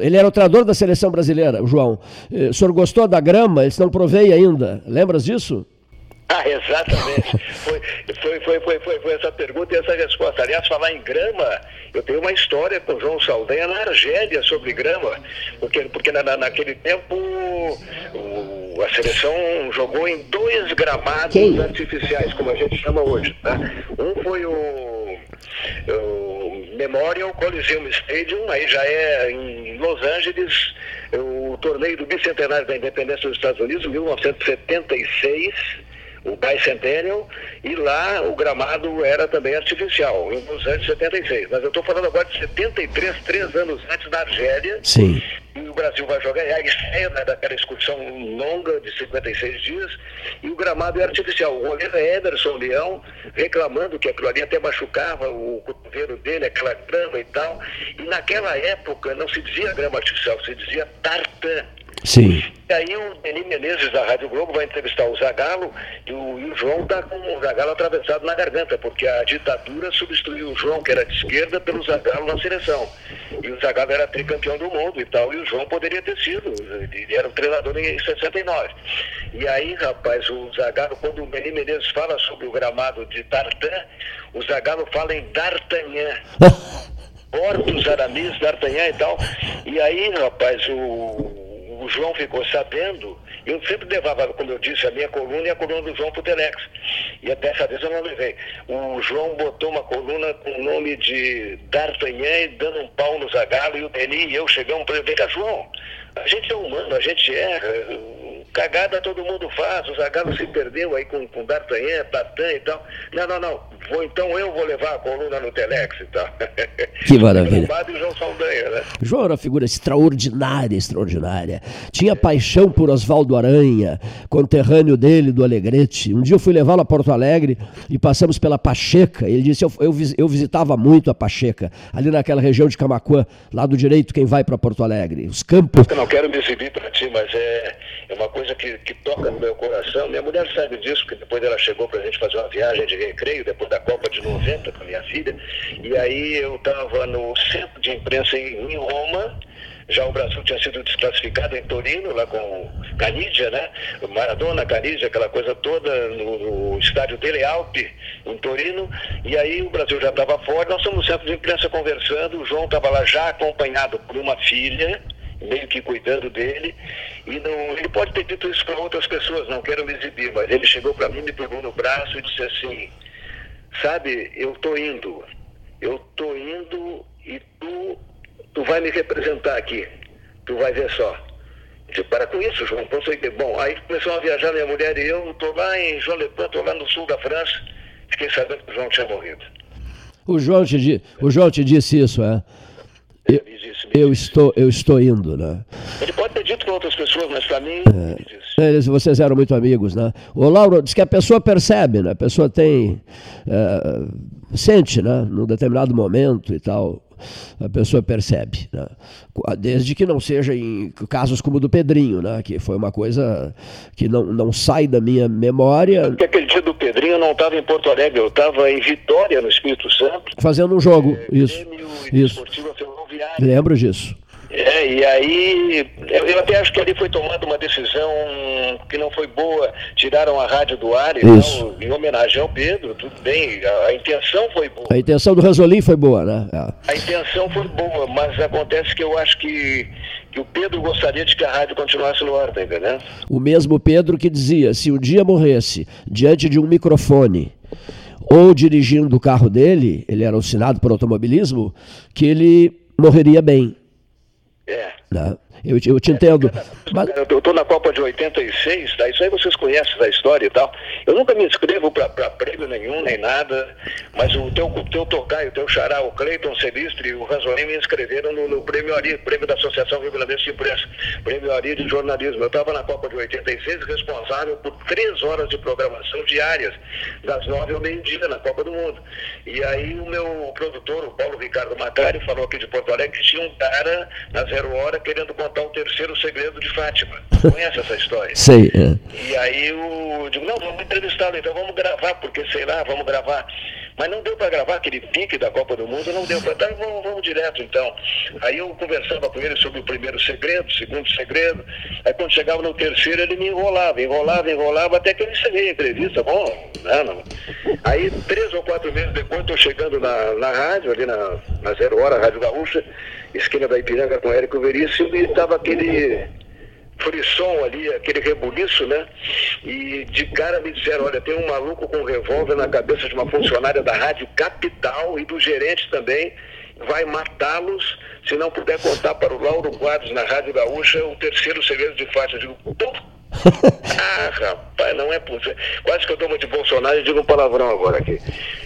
Ele era o treinador da seleção brasileira, o João. Uh, o senhor gostou da grama? Ele não provei ainda. Lembras disso? Ah, exatamente. foi, foi, foi, foi, foi, foi essa pergunta e essa resposta. Aliás, falar em grama, eu tenho uma história com o João Saldanha na Argélia sobre grama, porque, porque na, naquele tempo o, a seleção jogou em dois gramados artificiais, como a gente chama hoje. Tá? Um foi o, o Memorial Coliseum Stadium, aí já é em Los Angeles, o torneio do bicentenário da independência dos Estados Unidos, 1976 o Bicentennial, e lá o gramado era também artificial, nos anos 76. Mas eu estou falando agora de 73, três anos antes da Argélia. Sim. E o Brasil vai jogar, é a estreia né, daquela excursão longa de 56 dias, e o gramado é artificial. O goleiro é Ederson Leão, reclamando que aquilo ali até machucava o cotovelo dele, aquela grama e tal. E naquela época não se dizia grama artificial, se dizia tartan. Sim. E aí o Denis Menezes da Rádio Globo vai entrevistar o Zagalo e o, e o João está com o Zagalo atravessado na garganta, porque a ditadura substituiu o João, que era de esquerda, pelo Zagalo na seleção. E o Zagalo era tricampeão do mundo e tal, e o João poderia ter sido, ele era o treinador em 69. E aí, rapaz, o Zagalo, quando o Denis Menezes fala sobre o gramado de Tartan, o Zagalo fala em D'Artagnan. (laughs) Portos, Aramis, D'Artagnan e tal. E aí, rapaz, o o João ficou sabendo, eu sempre levava, como eu disse, a minha coluna e a coluna do João para o Telex. E dessa vez eu não levei. O João botou uma coluna com o nome de D'Artagnan dando um pau no Zagalo e o Denis e eu chegamos para ele, vem cá, João, a gente é humano, a gente erra. Cagada todo mundo faz, o Zagallo se perdeu aí com, com D'Artagnan, Tatan e tal. Não, não, não, vou, então eu vou levar a coluna no Telex e tal. (laughs) Que maravilha. e João Saldanha, né? João era uma figura extraordinária, extraordinária. Tinha paixão por Oswaldo Aranha, conterrâneo dele, do Alegrete. Um dia eu fui levá-lo a Porto Alegre e passamos pela Pacheca. Ele disse, eu, eu, eu visitava muito a Pacheca, ali naquela região de Camacuã, lá do direito, quem vai para Porto Alegre. Os campos... Eu não quero me exibir para ti, mas é, é uma coisa que, que toca no meu coração. Minha mulher sabe disso, porque depois ela chegou para a gente fazer uma viagem de recreio, depois da Copa de 90 com a minha filha. E aí eu estava no centro de imprensa em, em Roma, já o Brasil tinha sido desclassificado em Torino, lá com Canidia, né? Maradona, Canidia, aquela coisa toda, no, no estádio dele, Alpe, em Torino. E aí o Brasil já estava fora, nós estamos no centro de imprensa conversando, o João estava lá já acompanhado por uma filha, meio que cuidando dele. E não, ele pode ter dito isso para outras pessoas, não quero me exibir, mas ele chegou para mim, me pegou no braço e disse assim, sabe, eu estou indo, eu estou indo e tu tu vai me representar aqui, tu vai ver só. Disse, para com isso, João, consegui. Bom, aí começou a viajar minha mulher e eu, estou lá em João Lepin, estou lá no sul da França, fiquei sabendo que o João tinha morrido. O João te, o João te disse isso, é? Eu, eu, estou, eu estou indo, né? Ele pode ter dito para outras pessoas, mas para mim. É, eles, vocês eram muito amigos, né? O Lauro diz que a pessoa percebe, né? A pessoa tem. É, sente, né? Num determinado momento e tal a pessoa percebe. Né? Desde que não seja em casos como o do Pedrinho, né? que foi uma coisa que não, não sai da minha memória. Porque aquele dia do Pedrinho eu não estava em Porto Alegre, eu estava em Vitória, no Espírito Santo. Fazendo um jogo, é, isso. isso. Lembro disso. É, e aí eu, eu, até acho que ali foi tomada uma decisão que não foi boa. Tiraram a rádio do ar então, em homenagem ao Pedro, tudo bem, a, a, intenção foi boa. A intenção do Ranzolin foi boa, né? É. A intenção foi boa, mas acontece que eu acho que, que o Pedro gostaria de que a rádio continuasse no ar, tá entendendo? O mesmo Pedro que dizia, se um dia morresse diante de um microfone ou dirigindo o carro dele, ele era assinado por automobilismo, que ele morreria bem. É. Né? Eu, eu te entendo. Mas... Eu estou na Copa de 86, tá? isso aí vocês conhecem da história e tal. Eu nunca me inscrevo para prêmio nenhum, nem nada, mas o teu, o teu tocaio, o teu xará, o Cleiton Celistre e o Ranzolin me inscreveram no, no Prêmio Ari, prêmio da Associação Rio Grandense de Imprensa, Prêmio Ari de Jornalismo. Eu estava na Copa de 86 responsável por três horas de programação diárias, das nove ao meio-dia na Copa do Mundo. E aí o meu produtor, o Paulo Ricardo Macari, falou aqui de Porto Alegre que tinha um cara na Zero Hora querendo contar contar o terceiro segredo de Fátima. (laughs) Conhece essa história? Sei. É. E aí eu digo, não, vamos entrevistá-lo, então vamos gravar, porque sei lá, vamos gravar. Mas não deu para gravar aquele pique da Copa do Mundo, não deu para. Então vamos, vamos direto então. Aí eu conversava com ele sobre o primeiro segredo, o segundo segredo. Aí quando chegava no terceiro, ele me enrolava, enrolava, enrolava, até que eu encerrei a entrevista. Bom, não, não. Aí três ou quatro meses depois, estou chegando na, na rádio, ali na, na Zero Hora, Rádio Gaúcha esquina da Ipiranga com Érico Veríssimo e estava aquele frisson ali, aquele rebuliço, né? E de cara me disseram, olha, tem um maluco com um revólver na cabeça de uma funcionária da Rádio Capital e do gerente também, vai matá-los se não puder contar para o Lauro Quadros na Rádio Gaúcha o terceiro segredo de faixa. Eu digo, ah, rapaz, não é possível. Quase que eu tomo de Bolsonaro e digo um palavrão agora aqui.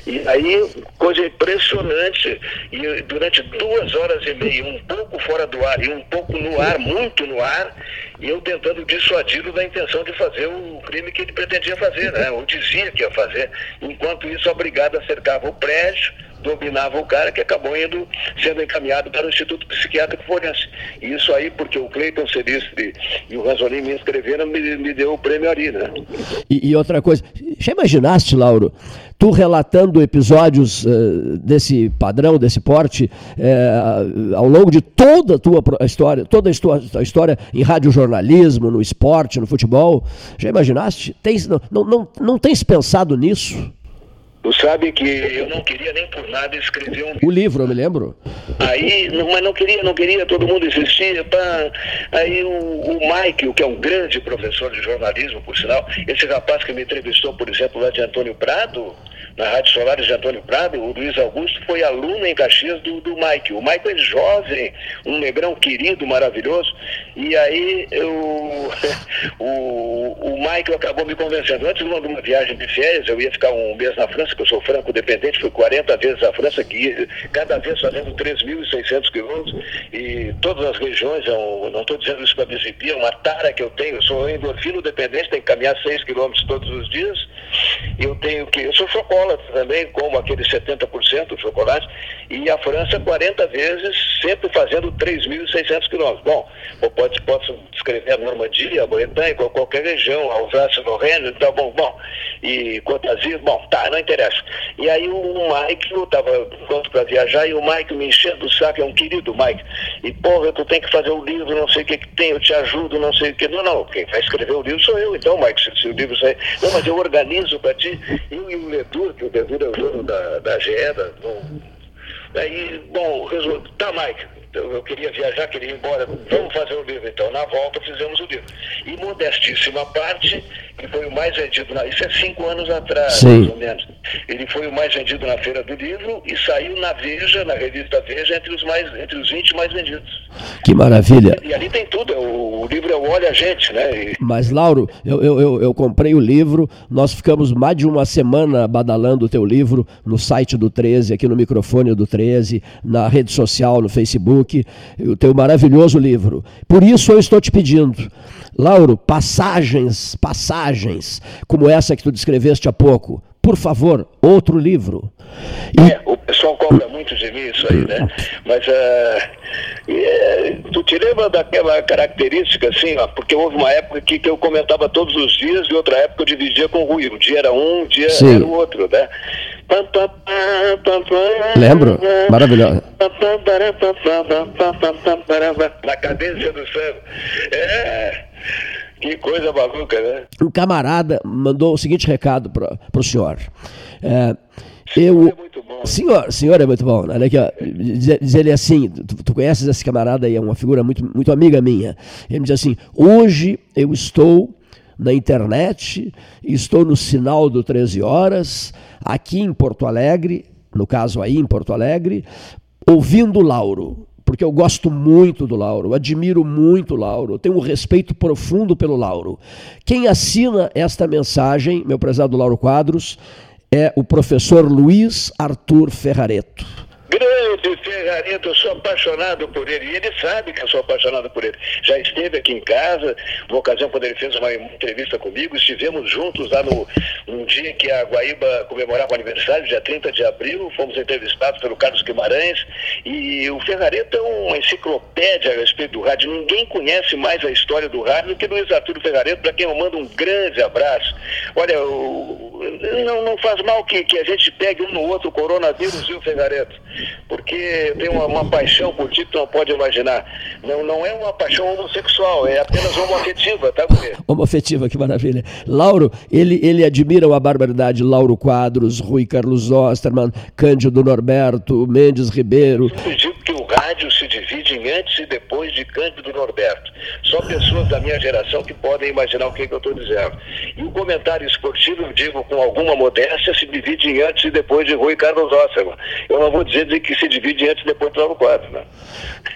E aí, coisa impressionante. E durante duas horas e meia, um pouco fora do ar e um pouco no ar, muito no ar, e eu tentando dissuadi-lo da intenção de fazer o crime que ele pretendia fazer, né? Ou dizia que ia fazer. Enquanto isso, a brigada cercava o prédio dominava o cara que acabou indo sendo encaminhado para o Instituto Psiquiátrico Forense. E isso aí, porque o Cleiton Celistre e o Ranzolin me inscreveram, me, me deu o prêmio Ari, né? E, e, outra coisa, já imaginaste, Lauro, tu relatando episódios uh, desse padrão, desse porte, uh, ao longo de toda a tua história, toda a, tua história em radiojornalismo, no esporte, no futebol, já imaginaste? Tens, não, não, não, não tens pensado nisso? Tu sabe que eu não queria nem por nada escrever um livro. O livro, eu me lembro. Aí, mas não queria, não queria, todo mundo insistia. Pá. Aí o, o Mike, que é um grande professor de jornalismo, por sinal, esse rapaz que me entrevistou, por exemplo, lá de Antônio Prado, na Rádio Solares de Antônio Prado, o Luiz Augusto foi aluno em Caxias do, do Mike. O Mike é jovem, um negrão querido, maravilhoso. E aí eu, (laughs) o, o Mike acabou me convencendo. Antes de uma, viagem de férias, eu ia ficar um mês na França, que eu sou franco-dependente, fui 40 vezes à França, que cada vez fazendo 3.600 quilômetros, e todas as regiões, eu não estou dizendo isso para me é uma tara que eu tenho, eu sou endorfino dependente, tenho que caminhar 6 quilômetros todos os dias, eu tenho que, eu sou chocolate também, como aquele 70% do chocolate, e a França 40 vezes, sempre fazendo 3.600 quilômetros. Bom, eu posso, posso descrever a Normandia, a Bretanha, qualquer região, a Alsácia-Lorraine, tá bom, bom, e Cotasia, bom, tá, não interessa. E aí o Mike, eu estava pronto para viajar, e o Mike me enchendo o saco, é um querido Mike, e porra, tu tem que fazer o livro, não sei o que, que tem, eu te ajudo, não sei o que. Não, não, quem vai escrever o livro sou eu, então, Mike, se, se o livro sair. Não, mas eu organizo para ti. Eu e o Ledur, que o Ledur é o dono da, da GE, da, Daí, bom, resultado, tá, Mike, eu queria viajar, queria ir embora, vamos fazer o livro então. Na volta fizemos o livro. E modestíssima parte, que foi o mais vendido, na, isso é cinco anos atrás, Sim. mais ou menos. Ele foi o mais vendido na Feira do Livro e saiu na Veja, na revista Veja, entre os, mais, entre os 20 mais vendidos. Que maravilha. E, e ali tem tudo, é o, o, livro é o Olha a Gente, né? E... Mas, Lauro, eu, eu, eu, eu comprei o livro, nós ficamos mais de uma semana badalando o teu livro no site do 13, aqui no microfone do 13, na rede social, no Facebook O teu maravilhoso livro. Por isso eu estou te pedindo, Lauro, passagens, passagens, como essa que tu descreveste há pouco. Por favor, outro livro. E... É, o pessoal cobra muito de mim isso aí, né? Mas uh, tu te lembra daquela característica assim, ó, porque houve uma época que, que eu comentava todos os dias e outra época eu dividia com o Rui. Um dia era um, um dia Sim. era o outro, né? Lembro, maravilhoso. Na cadência do céu. É. Que coisa maluca, né? Um camarada mandou o seguinte recado para o senhor. É, eu, é senhor, senhor é muito bom. Olha aqui, ó, diz, diz ele assim: tu, tu, conheces esse camarada aí, é uma figura muito, muito amiga minha. Ele me diz assim: hoje eu estou na internet, estou no sinal do 13 horas, aqui em Porto Alegre, no caso aí em Porto Alegre, ouvindo Lauro, porque eu gosto muito do Lauro, admiro muito o Lauro, tenho um respeito profundo pelo Lauro. Quem assina esta mensagem, meu prezado Lauro Quadros, é o professor Luiz Arthur Ferrareto. Grande Ferrarento, eu sou apaixonado por ele. E ele sabe que eu sou apaixonado por ele. Já esteve aqui em casa, uma ocasião quando ele fez uma entrevista comigo, estivemos juntos lá no, num dia que a Guaíba comemorava o aniversário, dia 30 de abril, fomos entrevistados pelo Carlos Guimarães. E o Ferrareto é uma enciclopédia a respeito do rádio. Ninguém conhece mais a história do rádio do que Luiz Arthur Ferrareto, para quem eu mando um grande abraço. Olha, o, não, não faz mal que, que a gente pegue um no outro o coronavírus, viu, Ferrareto? Porque tem uma, uma, paixão por ti que tu não pode imaginar. Não, não é uma paixão homossexual, é apenas homoafetiva, tá, Guri? (laughs) Homoafetiva, que maravilha. Lauro, ele, ele admira a barbaridade Lauro Quadros, Rui Carlos Osterman, Cândido Norberto, Mendes Ribeiro. Eu digo que o rádio se divide em antes e depois de Cândido Norberto. Só pessoas da minha geração que podem imaginar o que, que eu estou dizendo. E o comentário esportivo, eu digo com alguma modéstia, se divide em antes e depois de Rui Carlos Osterman. Eu não vou dizer de que se divide antes e depois do quadro, né?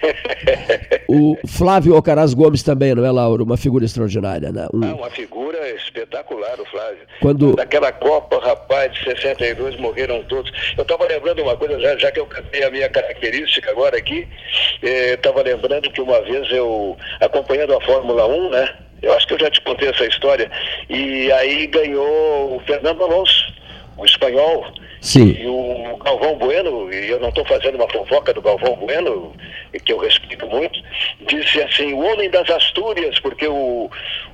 (laughs) o Flávio Alcaraz Gomes também, não é, Lauro? Uma figura extraordinária, né? Um... Ah, uma figura espetacular, o Flávio. Quando... Daquela Copa, rapaz, de 62, morreram todos. Eu estava lembrando uma coisa, já, já que eu cantei a minha característica agora aqui, eh, estava lembrando que uma vez eu, acompanhando a Fórmula 1, né? Eu acho que eu já te contei essa história. E aí ganhou o Fernando Alonso, o espanhol. Sim. E o Galvão Bueno, e eu não estou fazendo uma fofoca do Galvão Bueno, que eu respeito muito, disse assim, o homem das Astúrias, porque o,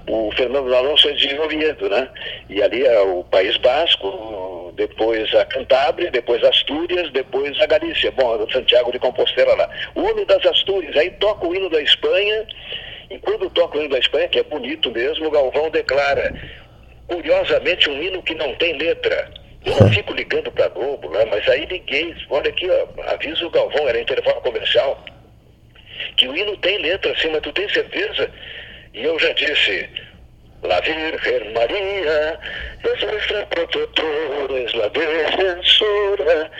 o Fernando Alonso é de Oviedo, né? E ali é o País Basco, depois a Cantábria, depois Astúrias, depois a Galícia, bom, Santiago de Compostela lá. O homem das Astúrias, aí toca o hino da Espanha, e quando toca o hino da Espanha, que é bonito mesmo, Galvão declara, curiosamente, um hino que não tem letra. Eu não fico ligando para Globo, né? mas aí liguei, olha aqui, ó, avisa o Galvão, era intervalo comercial, que o hino tem letra assim, mas tu tem certeza? E eu já disse, La Virgen María es nuestra protectora, es la defensora.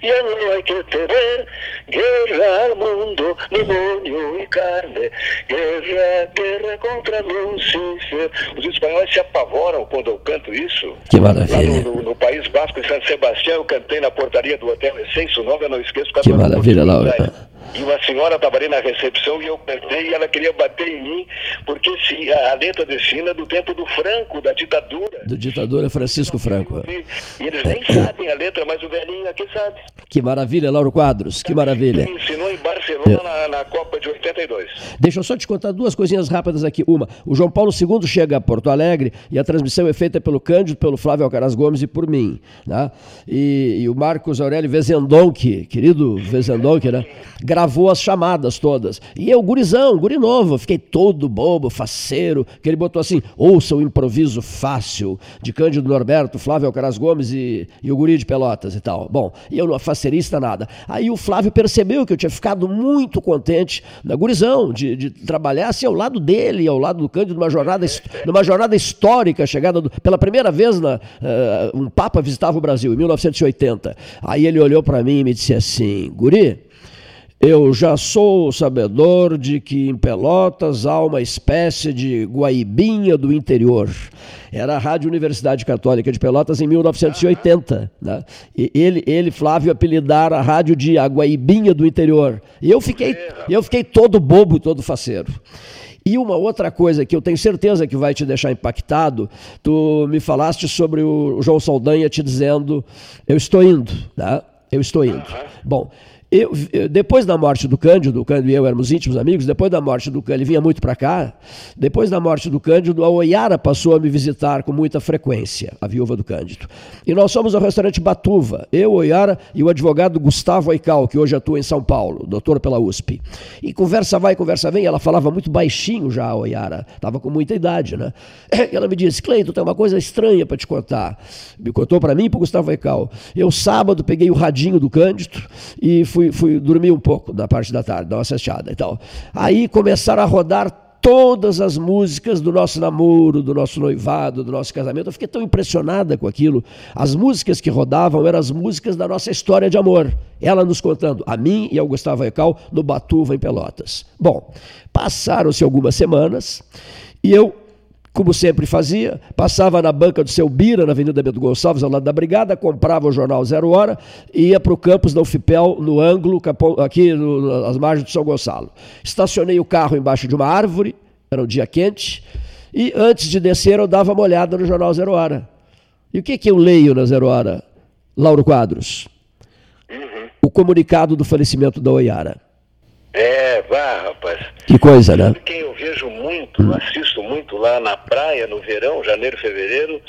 Ya no hay que tener guerra al mundo, demonio y carne. Guerra, guerra contra Lucifer. Os espanhóis se apavoram quando eu canto isso. Que maravilha. Lá no, no, no País Basco, em São Sebastião, eu cantei na portaria do Hotel Essência, o nome eu não esqueço. Que maravilha, Laura. E uma senhora estava ali na recepção e eu cantei e ela queria bater em mim, porque se a letra destina do tempo do Franco, da ditadura. Do ditadura Francisco Franco. E, e eles nem sabem a letra, mas o velhinho aqui sabe. Que maravilha, Lauro Quadros, que maravilha. Me ensinou em Barcelona na, na Copa de 82. Deixa eu só te contar duas coisinhas rápidas aqui. Uma, o João Paulo II chega a Porto Alegre e a transmissão é feita pelo Cândido, pelo Flávio Alcaraz Gomes e por mim. Né? E, e o Marcos Aurélio Vezendonck, querido Vezendonck, né? Gravou as chamadas todas. E eu, gurizão, guri novo, fiquei todo bobo, faceiro, que ele botou assim, ouça o improviso fácil de Cândido Norberto, Flávio Alcaraz Gomes e, e o guri de Pelotas e tal. Bom, e eu não faceirista nada. Aí o Flávio percebeu que eu tinha ficado muito contente, na gurizão, de, de trabalhar assim ao lado dele, ao lado do Cândido, numa jornada, numa jornada histórica, chegada do, pela primeira vez na, uh, um Papa visitava o Brasil, em 1980. Aí ele olhou para mim e me disse assim, guri, eu já sou sabedor de que em Pelotas há uma espécie de guaibinha do interior. Era a Rádio Universidade Católica de Pelotas em 1980. Né? E ele, ele, Flávio, apelidara a rádio de a guaibinha do interior. E eu fiquei, eu fiquei todo bobo, todo faceiro. E uma outra coisa que eu tenho certeza que vai te deixar impactado, tu me falaste sobre o João Saldanha te dizendo, eu estou indo, né? Eu estou indo. Bom, eu, depois da morte do Cândido, o Cândido e eu éramos íntimos amigos, depois da morte do Cândido, ele vinha muito para cá, depois da morte do Cândido, a Oiara passou a me visitar com muita frequência, a viúva do Cândido. E nós fomos ao restaurante Batuva, eu, Oiara e o advogado Gustavo Aical, que hoje atua em São Paulo, doutor pela USP. E conversa vai, conversa vem, ela falava muito baixinho já, a Oiara, estava com muita idade, né? E ela me disse, Cleito, tem uma coisa estranha para te contar. Me contou para mim e para Gustavo Aical. Eu sábado peguei o radinho do Cândido e fui fui, fui dormir um pouco na parte da tarde, dar uma cesteada e tal. Aí começaram a rodar todas as músicas do nosso namoro, do nosso noivado, do nosso casamento. Eu fiquei tão impressionada com aquilo. As músicas que rodavam eram as músicas da nossa história de amor. Ela nos contando, a mim e ao Gustavo Ecal, no Batuva, em Pelotas. Bom, passaram-se algumas semanas e eu como sempre fazia, passava na banca do seu Bira, na Avenida Bento Gonçalves, ao lado da Brigada, comprava o jornal Zero Hora e ia para o campus da UFIPEL, no ângulo, aqui no, nas margens do São Gonçalo. Estacionei o carro embaixo de uma árvore, era um dia quente, e antes de descer eu dava uma olhada no jornal Zero Hora. E o que, que eu leio na Zero Hora? Lauro Quadros. Uhum. O comunicado do falecimento da Oiara. É, vá, rapaz. Que coisa, né? Quem eu vejo muito, hum. assisto muito lá na praia, no verão, janeiro, fevereiro,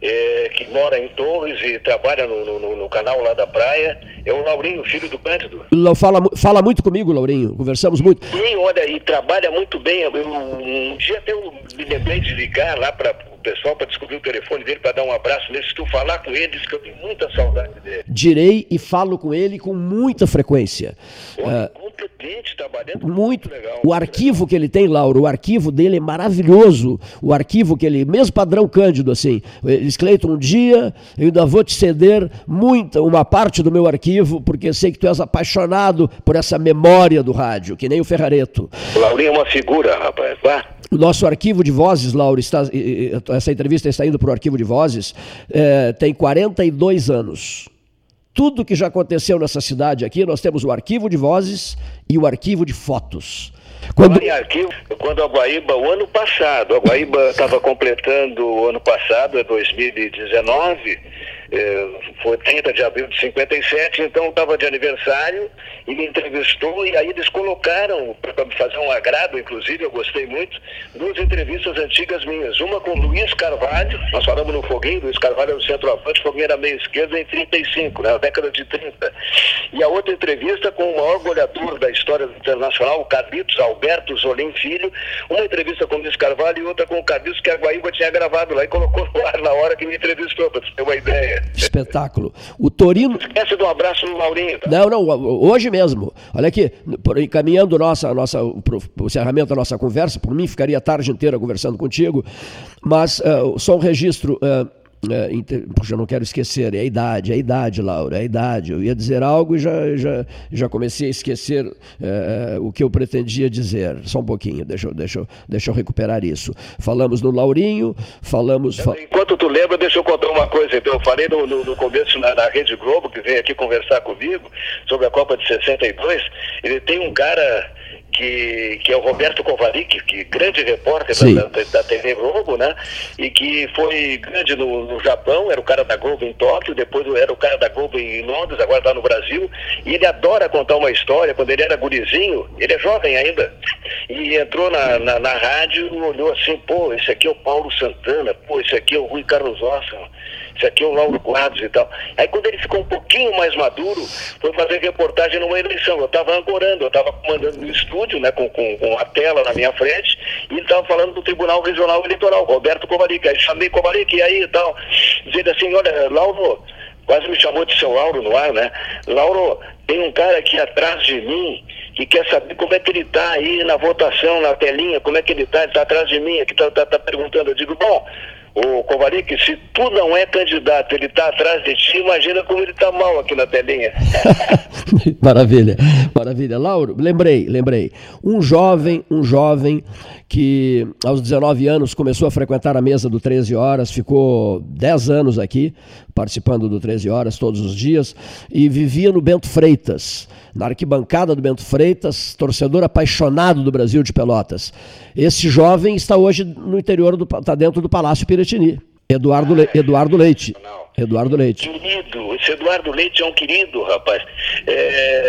é, que mora em Torres e trabalha no, no, no, canal lá da praia, é o Laurinho, filho do Cândido. Fala, fala muito comigo, Laurinho, conversamos muito. Sim, olha, e trabalha muito bem. Eu, um dia até eu me lembrei de ligar lá para o pessoal para descobrir o telefone dele, para dar um abraço nele. Se tu falar com ele, diz que eu tenho muita saudade dele. Direi e falo com ele com muita frequência. Olha, uh, competente, trabalhando muito, muito legal. O arquivo legal. que ele tem, Lauro, o arquivo dele é maravilhoso. O arquivo que ele, mesmo padrão Cândido, assim. Eles, Cleiton, um dia eu ainda vou te ceder muita, uma parte do meu arquivo, porque sei que tu és apaixonado por essa memória do rádio, que nem o Ferrareto. O Laurinho é uma figura, rapaz. Vá. O nosso arquivo de vozes, Lauro, está, essa entrevista está indo para o arquivo de vozes, é, tem 42 anos tudo que já aconteceu nessa cidade aqui, nós temos o arquivo de vozes e o arquivo de fotos. Quando... Em arquivo, quando a Guaíba, o ano passado, a Guaíba estava completando o ano passado, é 2019, é, foi 30 de abril de 57, então estava de aniversário e me entrevistou e aí eles colocaram, para me fazer um agrado, inclusive, eu gostei muito, duas entrevistas antigas minhas. Uma com Luiz Carvalho, nós falamos no Foguinho, Luiz Carvalho era o centroavante, Foguinho era meio esquerda em 35, na década de 30. E a outra entrevista com o maior goleador da história internacional, o Carlitos Alberto Zolim Filho, uma entrevista com Luiz Carvalho e outra com o Carlitos que a Guaíba tinha gravado lá e colocou no ar na hora que me entrevistou, para ter uma ideia. Espetáculo. O Torino. Esquece do abraço no Laurinho. Tá? Não, não, hoje mesmo. Olha aqui, encaminhando nossa, nossa, o, o encerramento da nossa conversa, por mim ficaria a tarde inteira conversando contigo, mas uh, só um registro. Uh, é, puxa, eu não quero esquecer, é a idade, é a idade, Laura, é a idade. Eu ia dizer algo e já, já, já comecei a esquecer é, o que eu pretendia dizer. Só um pouquinho, deixa, deixa, deixa eu recuperar isso. Falamos no Laurinho, falamos. Enquanto tu lembra, deixa eu contar uma coisa. Então, eu falei no, no, no começo na, na, Rede Globo, que veio aqui conversar comigo sobre a Copa de 62. Ele tem um cara que, que é o Roberto Kovalik, que grande repórter da, da, da, TV Globo, né? E que foi grande no, no, Japão, era o cara da Globo em Tóquio, depois era o cara da Globo em Londres, agora está no Brasil. E ele adora contar uma história. Quando ele era gurizinho, ele é jovem ainda, e entrou na, na, na rádio, olhou assim, pô, esse aqui é o Paulo Santana, pô, esse aqui é o Rui Carlos Osson isso aqui é o Lauro Quadros e tal. Aí quando ele ficou um pouquinho mais maduro, foi fazer reportagem numa eleição. Eu estava ancorando, eu estava comandando no estúdio, né, com, com, com, a tela na minha frente, e ele estava falando do Tribunal Regional Eleitoral, Roberto Kovalik. Aí chamei Kovalik, e aí e tal, dizendo assim, olha, Lauro, quase me chamou de seu Lauro no ar, né? Lauro, tem um cara aqui atrás de mim que quer saber como é que ele está aí na votação, na telinha, como é que ele está, ele está atrás de mim, aqui está tá, tá perguntando. Eu digo, bom, o Kovalik, se tu não é candidato, ele está atrás de ti, imagina como ele está mal aqui na telinha. (laughs) maravilha, maravilha. Lauro, lembrei, lembrei. Um jovem, um jovem que aos 19 anos começou a frequentar a mesa do 13 Horas, ficou 10 anos aqui, participando do 13 Horas todos os dias, e vivia no Bento Freitas, na arquibancada do Bento Freitas, torcedor apaixonado do Brasil de Pelotas. Esse jovem está hoje no interior, do, está dentro do Palácio Piratini. Eduardo, Le, Eduardo Leite. Eduardo Leite. Querido, esse Eduardo Leite é um querido, rapaz. É,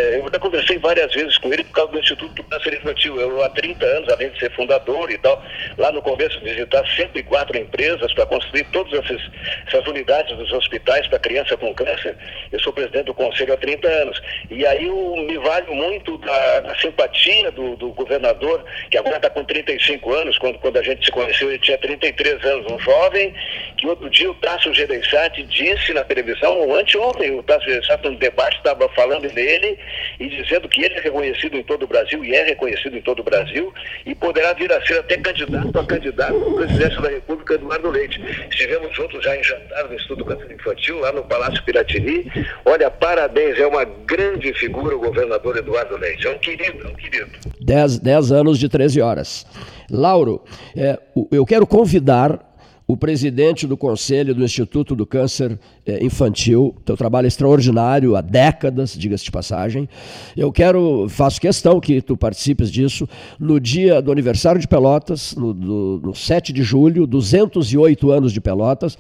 conversei várias vezes com ele por causa do Instituto Câncer Infantil. Eu, há 30 anos, além de ser fundador e tal, lá no começo, visitar sempre quatro empresas para construir todas essas, essas unidades dos hospitais para criança com câncer. Eu sou presidente do conselho há 30 anos. E aí eu me valho muito da, da simpatia do, do, governador, que agora está com 35 anos, quando, quando a gente se conheceu ele tinha 33 anos, um jovem, que outro dia o Tasso Gereissati disse na televisão, anteontem, o Tasso Gereissati, no debate, estava falando dele e dizendo que ele é reconhecido em todo o Brasil e é reconhecido em todo o Brasil e poderá vir a ser até candidato a candidato à presidência da República, Eduardo Leite. Estivemos juntos já em jantar no Estudo Câncer Infantil, lá no Palácio Piratini. Olha, parabéns, é uma grande figura o governador Eduardo Leite. É um querido, é um querido. Dez, dez anos de 13 horas. Lauro, é, eu quero convidar o presidente do Conselho do Instituto do Câncer eh, Infantil. Teu trabalho é extraordinário há décadas, diga-se de passagem. Eu quero, faço questão que tu participes disso no dia do aniversário de Pelotas, no, do, no 7 de julho, 208 anos de Pelotas.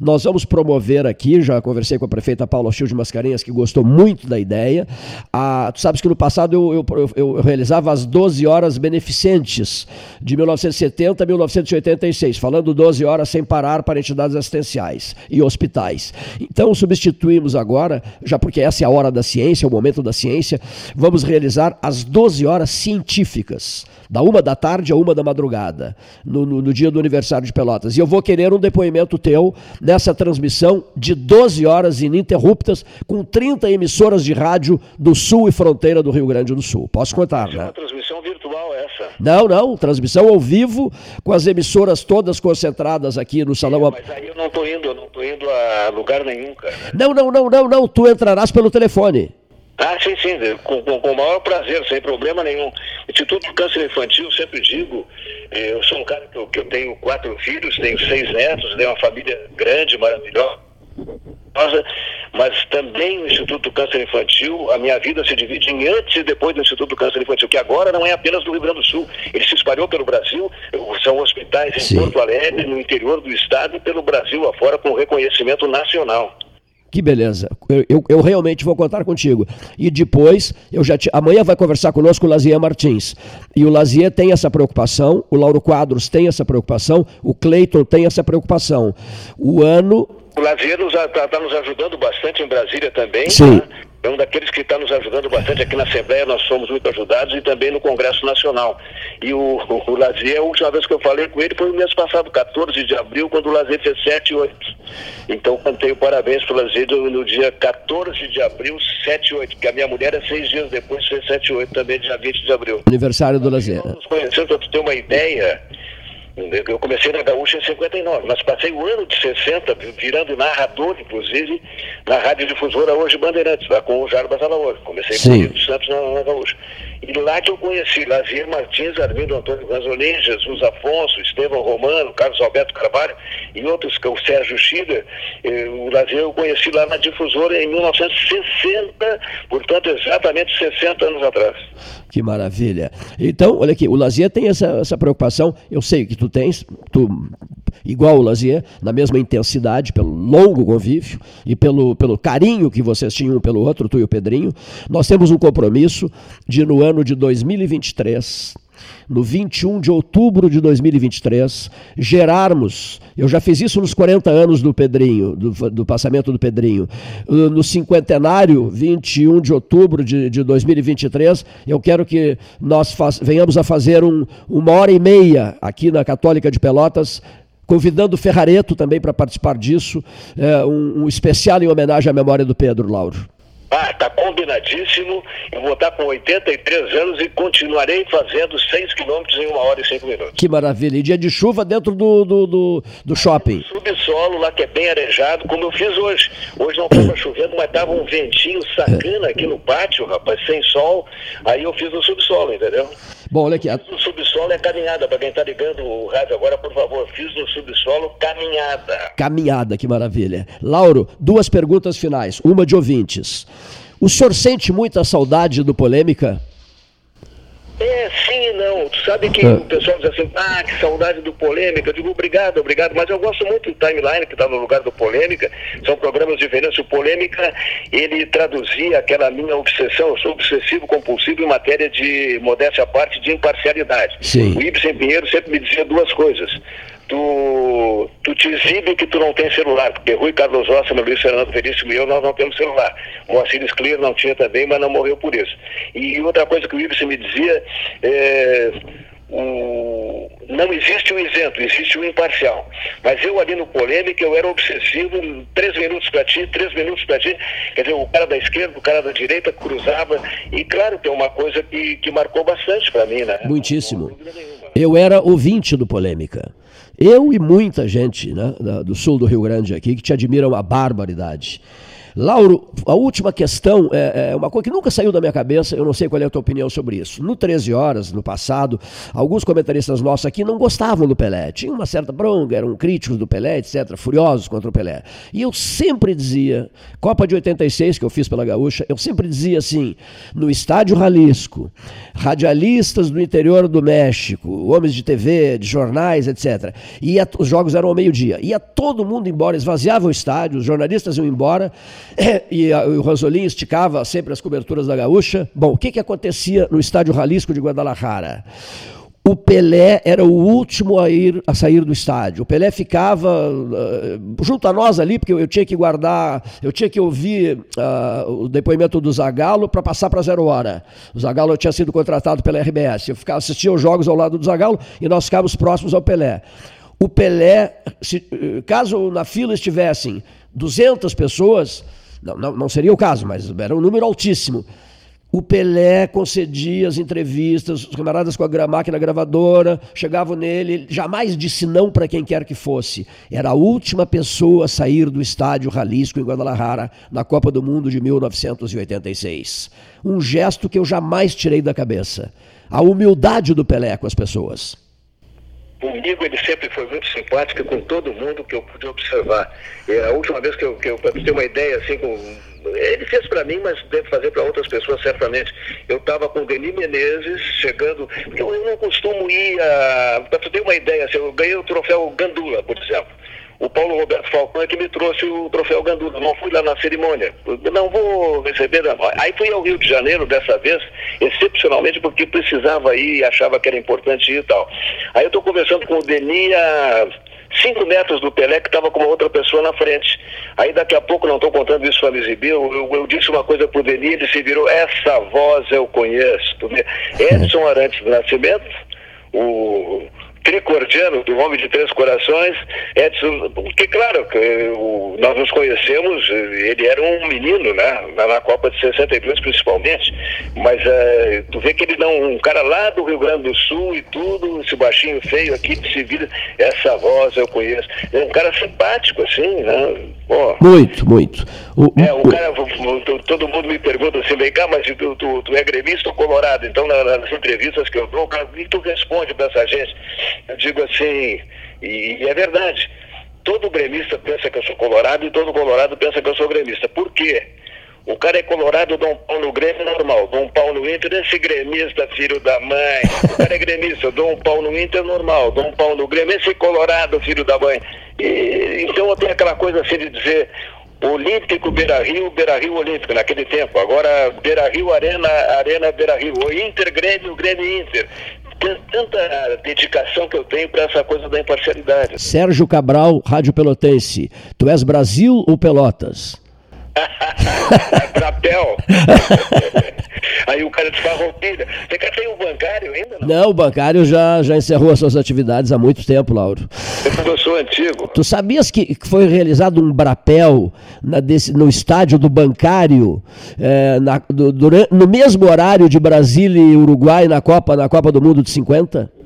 Nós vamos promover aqui, já conversei com a prefeita Paula Chil de Mascarenhas, que gostou muito da ideia. Ah, tu sabes que no passado eu, eu, eu, eu, realizava as 12 horas beneficentes, de 1970 a 1986, falando 12 horas sem parar para entidades assistenciais e hospitais. Então substituímos agora, já porque essa é a hora da ciência, é o momento da ciência, vamos realizar as 12 horas científicas da uma da tarde a uma da madrugada, no, no, no, dia do aniversário de Pelotas. E eu vou querer um depoimento teu nessa transmissão de 12 horas ininterruptas, com 30 emissoras de rádio do sul e fronteira do Rio Grande do Sul. Posso contar, né? É uma transmissão virtual essa? Não, não, transmissão ao vivo, com as emissoras todas concentradas aqui no salão. É, mas aí eu não estou indo, eu não estou indo a lugar nenhum, cara. Não, não, não, não, não, tu entrarás pelo telefone. Ah, sim, sim, com, com, com o maior prazer, sem problema nenhum. Instituto do Câncer Infantil, sempre digo, eh, eu sou um cara que eu, que eu tenho quatro filhos, tenho seis netos, tenho uma família grande, maravilhosa, mas também o Instituto do Câncer Infantil, a minha vida se divide em antes e depois do Instituto do Câncer Infantil, que agora não é apenas do Rio Grande do Sul, ele se espalhou pelo Brasil, são hospitais em Sim. Porto Alegre, no interior do estado e pelo Brasil afora com reconhecimento nacional. Que beleza. Eu, eu, eu, realmente vou contar contigo. E depois, eu já te... amanhã vai conversar conosco o Lazier Martins. E o Lazier tem essa preocupação, o Lauro Quadros tem essa preocupação, o Cleiton tem essa preocupação. O ano. O Lazier está tá nos ajudando bastante em Brasília também. Sim. Tá? É um daqueles que está nos ajudando bastante aqui na Assembleia, nós somos muito ajudados e também no Congresso Nacional. E o, o, o Lazier, a última vez que eu falei com ele foi no mês passado, 14 de abril, quando o Lazier fez 7 e 8. Então cantei o parabéns para o Lazier no dia 14 de abril, 7 e 8, porque a minha mulher é seis dias depois fez 7 e 8 também, dia 20 de abril. Aniversário do Lazier. Nós nos conhecemos, para ter uma ideia, eu comecei na Gaúcha em 59, mas passei o ano de 60 virando narrador, inclusive, na Rádio Difusora hoje Bandeirantes, lá com o Jarbas Alaor. Comecei Sim. com o Rio Santos na, na Gaúcha. E lá que eu conheci Lazier Martins, Armindo Antônio Ganzolin, Jesus Afonso, Estevão Romano, Carlos Alberto Carvalho e outros, que é o Sérgio Schiller. O Lazier eu conheci lá na Difusora em 1960, portanto, exatamente 60 anos atrás. Que maravilha. Então, olha aqui, o Lazier tem essa, essa preocupação, eu sei que tu tens, tu, igual o Lazier, na mesma intensidade, pelo longo convívio e pelo, pelo carinho que vocês tinham um pelo outro, tu e o Pedrinho. Nós temos um compromisso de, no ano de 2023, no 21 de outubro de 2023, gerarmos, eu já fiz isso nos 40 anos do Pedrinho, do, do passamento do Pedrinho, no cinquentenário, 21 de outubro de, de 2023, eu quero que nós faz- venhamos a fazer um- uma hora e meia aqui na Católica de Pelotas, convidando o Ferrareto também para participar disso, é, um, um especial em homenagem à memória do Pedro, Lauro. Ah, tá combinadíssimo. Eu vou estar com 83 anos e continuarei fazendo 6 quilômetros em uma hora e 5 minutos. Que maravilha. E dia de chuva dentro do, do, do, do shopping. Subsolo lá que é bem arejado, como eu fiz hoje. Hoje não estava (coughs) chovendo, mas estava um ventinho sacana aqui no pátio, rapaz, sem sol. Aí eu fiz no subsolo, entendeu? Bom, olha aqui. a- O subsolo é caminhada. Para quem está ligando o rádio agora, por favor, fiz no subsolo caminhada. Caminhada, que maravilha. Lauro, duas perguntas finais. Uma de ouvintes. O senhor sente muita saudade do polêmica? É, sim e não. Tu sabe que Ah. o pessoal diz assim, ah, que saudade do Polêmica. Eu digo, obrigado, obrigado. Mas eu gosto muito do Timeline, que está no lugar do Polêmica. São programas diferentes. O Polêmica, ele traduzia aquela minha obsessão. Eu sou obsessivo compulsivo em matéria de, modéstia à parte, de imparcialidade. Sim. O Ibsen Pinheiro sempre me dizia duas coisas. Tu, tu te exibe que tu não tem celular, porque Rui Carlos Rossi, Luiz Fernando Veríssimo e eu, nós não temos celular. Moacir Clear não tinha também, mas não morreu por isso. E outra coisa que o Ibsen me dizia, é, o, não existe o isento, existe o imparcial. Mas eu ali no polêmica, eu era obsessivo, três minutos para ti, três minutos para ti. Quer dizer, o cara da esquerda, o cara da direita cruzava. E claro que é uma coisa que, que marcou bastante para mim, né? Muitíssimo. Eu era ouvinte do Polêmica. Eu e muita gente né, do sul do Rio Grande aqui que te admiram a barbaridade. Lauro, a última questão é, é uma coisa que nunca saiu da minha cabeça, eu não sei qual é a tua opinião sobre isso. No 13 Horas, no passado, alguns comentaristas nossos aqui não gostavam do Pelé. Tinha uma certa bronca, eram críticos do Pelé, etc., furiosos contra o Pelé. E eu sempre dizia, Copa de 86, que eu fiz pela Gaúcha, eu sempre dizia assim, no Estádio Jalisco, radialistas do interior do México, homens de TV, de jornais, etc. Ia, os jogos eram ao meio-dia. Ia todo mundo embora, esvaziava o estádio, os jornalistas iam embora, (coughs) e, o Rosolim esticava sempre as coberturas da gaúcha. Bom, o que, que acontecia no Estádio Jalisco de Guadalajara? O Pelé era o último a ir a sair do estádio. O Pelé ficava eh, junto a nós ali, porque eu, eu tinha que guardar, eu tinha que ouvir ah, o depoimento do Zagallo para passar para zero hora. O Zagallo tinha sido contratado pela RBS. Eu ficava assistia os jogos ao lado do Zagallo e nós ficávamos próximos ao Pelé. O Pelé, se- eh, caso na fila estivessem 200 pessoas, não, não, não seria o caso, mas era um número altíssimo. O Pelé concedia as entrevistas, os camaradas com a máquina gravadora chegavam nele, ele jamais disse não para quem quer que fosse. Era a última pessoa a sair do estádio Jalisco em Guadalajara na Copa do Mundo de 1986. Um gesto que eu jamais tirei da cabeça. A humildade do Pelé com as pessoas. Comigo ele sempre foi muito simpático com todo mundo que eu pude observar. E a última vez que eu, que eu para ter uma ideia assim, com, ele fez para mim, mas deve fazer para outras pessoas certamente. Eu estava com o Denis Menezes chegando, eu, eu não costumo ir a. Para ter uma ideia, assim, eu ganhei o troféu Gandula, por exemplo. O Paulo Roberto Falcão é que me trouxe o troféu Gandula. Não fui lá na cerimônia. Não vou receber. Não. Aí fui ao Rio de Janeiro dessa vez, excepcionalmente porque precisava ir achava que era importante ir e tal. Aí eu estou conversando com o Denis há cinco metros do Pelé que estava com uma outra pessoa na frente. Aí daqui a pouco, não estou contando isso para me exibir, eu, eu, eu, disse uma coisa pro Denis, ele se virou, essa voz eu conheço. Edson Arantes do Nascimento, o tricordiano, do Homem de Três Corações, Edson, porque claro, nós nos conhecemos, ele era um menino, né, na, Copa de 62 principalmente, mas uh, tu vê que ele não, um cara lá do Rio Grande do Sul e tudo, esse baixinho feio aqui, se vira, essa voz eu conheço, é um cara simpático assim, né, Pô. Muito, muito. O, é, o cara, todo mundo me pergunta assim, vem cá, mas tu, tu, tu é gremista ou colorado? Então, nas entrevistas que eu dou, o cara, e tu responde para essa gente? Eu digo assim, e, e é verdade, todo gremista pensa que eu sou colorado e todo colorado pensa que eu sou gremista. Por quê? O cara é colorado, dá um pau no Grêmio normal, dá um pau no Inter, esse gremista, filho da mãe. O cara é gremista, eu dou um pau no Inter normal, dou um pau no Grêmio, esse colorado, filho da mãe. E, então eu tenho aquela coisa assim de dizer, Olímpico Beira Rio, Beira Rio Olímpico, naquele tempo. Agora Beira Rio Arena, Arena Beira Rio. O Inter Grêmio, Grêmio Inter. Tanta dedicação que eu tenho para essa coisa da imparcialidade. Sérgio Cabral, Rádio Pelotense. Tu és Brasil ou Pelotas? (laughs) Trapéu. (laughs) Aí o cara desfarroupilha. Você quer ter o bancário ainda? Não? não, o bancário já, já encerrou as suas atividades há muito tempo, Lauro. Eu sou antigo. Tu sabias que foi realizado um brapel na, desse, no estádio do bancário é, na, do, durante, no mesmo horário de Brasília e Uruguai na Copa, na Copa do Mundo de 50?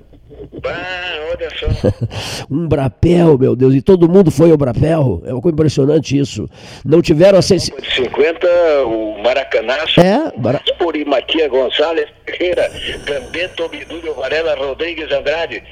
Ah, olha só. (laughs) um brapel, meu Deus, e todo mundo foi ao brapel. É uma coisa impressionante isso. Não tiveram a sensibilidade. 50, o Maracanã. É, Mara... por Matia Gonçalves Ferreira, Gambeto Bidulho Varela Rodrigues Andrade.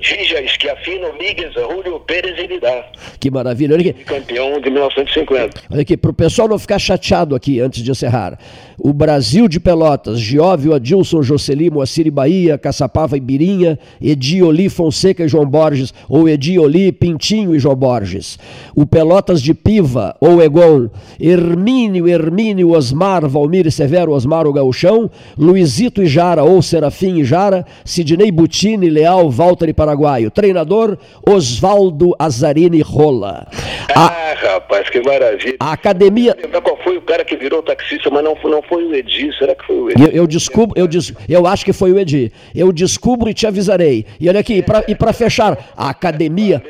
Gija Schiafino, Miguel, Julio Pérez e Vidal. Que maravilha. Olha aqui. Campeão de 1950. Olha aqui, para o pessoal não ficar chateado aqui antes de encerrar. O Brasil de Pelotas, Gióvio, Adilson, Jocely, Moacir Bahia, Caçapava e Birinha, Edioli, Fonseca e João Borges, ou Edioli, Pintinho e João Borges. O Pelotas de Piva, ou Egon, Hermínio, Hermínio, Osmar, Valmir e Severo, Osmar o Gauchão, Luizito e Jara, ou Serafim e Jara, Sidney Butini, Leal, Walter e Paraguaio. Treinador, Osvaldo Azarini Rola. A... Ah, rapaz, que maravilha. A academia... Qual foi o cara que virou taxista, mas não, não foi o Edi, será que foi o Edi? Eu, eu descubro, eu, des, eu acho que foi o Edi. Eu descubro e te avisarei. E olha aqui, e para fechar, a academia.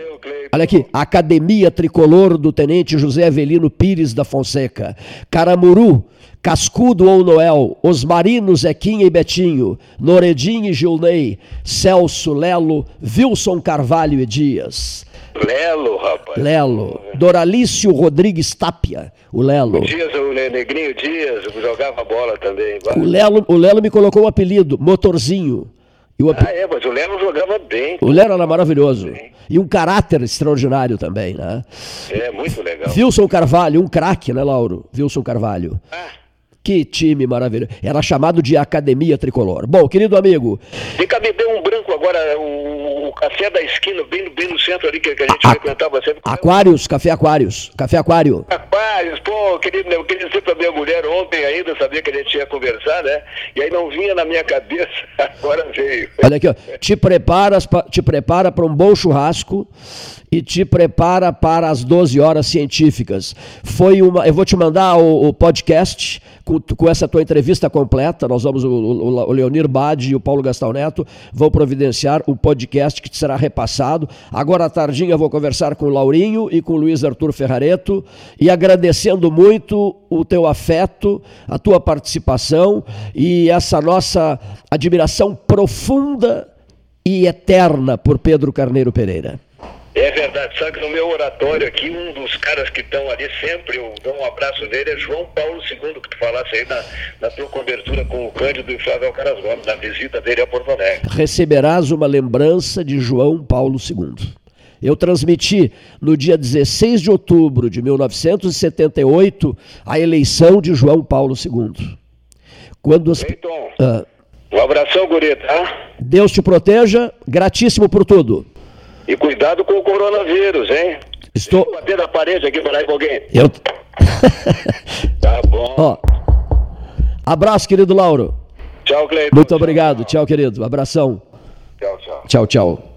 Olha aqui, a Academia Tricolor do Tenente José Avelino Pires da Fonseca. Caramuru, Cascudo ou Noel, Osmarino, Zequinha e Betinho, Noredinho e Gilney, Celso, Lelo, Wilson Carvalho e Dias. Lelo, rapaz. Lelo. Doralício Rodrigues Tapia, o Lelo. O Dias, o Negrinho Dias, jogava bola também. O Lelo, o Lelo me colocou o um apelido, Motorzinho. Ap... Ah, é, mas o Lelo jogava bem. O Lelo era maravilhoso. E um caráter extraordinário também, né? É, muito legal. Wilson Carvalho, um craque, né, Lauro? Wilson Carvalho. Ah. Que time maravilhoso. Era chamado de Academia Tricolor. Bom, querido amigo. Cá, me deu um branco agora, o, o café da esquina, bem, bem no centro ali, que, que a gente a, frequentava sempre. Aquários, café Aquários. Café Aquário. Aquários, pô, eu queria, eu queria dizer pra minha mulher ontem ainda, sabia que a gente ia conversar, né? E aí não vinha na minha cabeça, (laughs) agora veio. Olha aqui, ó. Te, preparas pra, te prepara para um bom churrasco e te prepara para as 12 horas científicas. Foi uma. Eu vou te mandar o, o podcast com, com, essa tua entrevista completa. Nós vamos, o, o, o Leonir Bade e o Paulo Gastão Neto vão providenciar o podcast que será repassado. Agora à tardinha eu vou conversar com o Laurinho e com o Luiz Arthur Ferrareto e agradecendo muito o teu afeto, a tua participação e essa nossa admiração profunda e eterna por Pedro Carneiro Pereira. É verdade, sabe que no meu oratório aqui, um dos caras que estão ali sempre, eu dou um abraço nele, é João Paulo II, que tu falasse aí na, na tua cobertura com o Cândido e Flávio Alcaraz Gomes, na visita dele a Porto Alegre. Receberás uma lembrança de João Paulo II. Eu transmiti no dia 16 de outubro de 1978 a eleição de João Paulo II. Quando as... ah, um abração, guri, tá? Deus te proteja, gratíssimo por tudo. E cuidado com o coronavírus, hein? Estou. Deixa eu bater na parede aqui para com alguém. Eu. (laughs) tá bom. Ó. Abraço, querido Lauro. Tchau, Cleiton. Muito obrigado. Tchau, querido. Abração. Tchau, tchau. Tchau, tchau.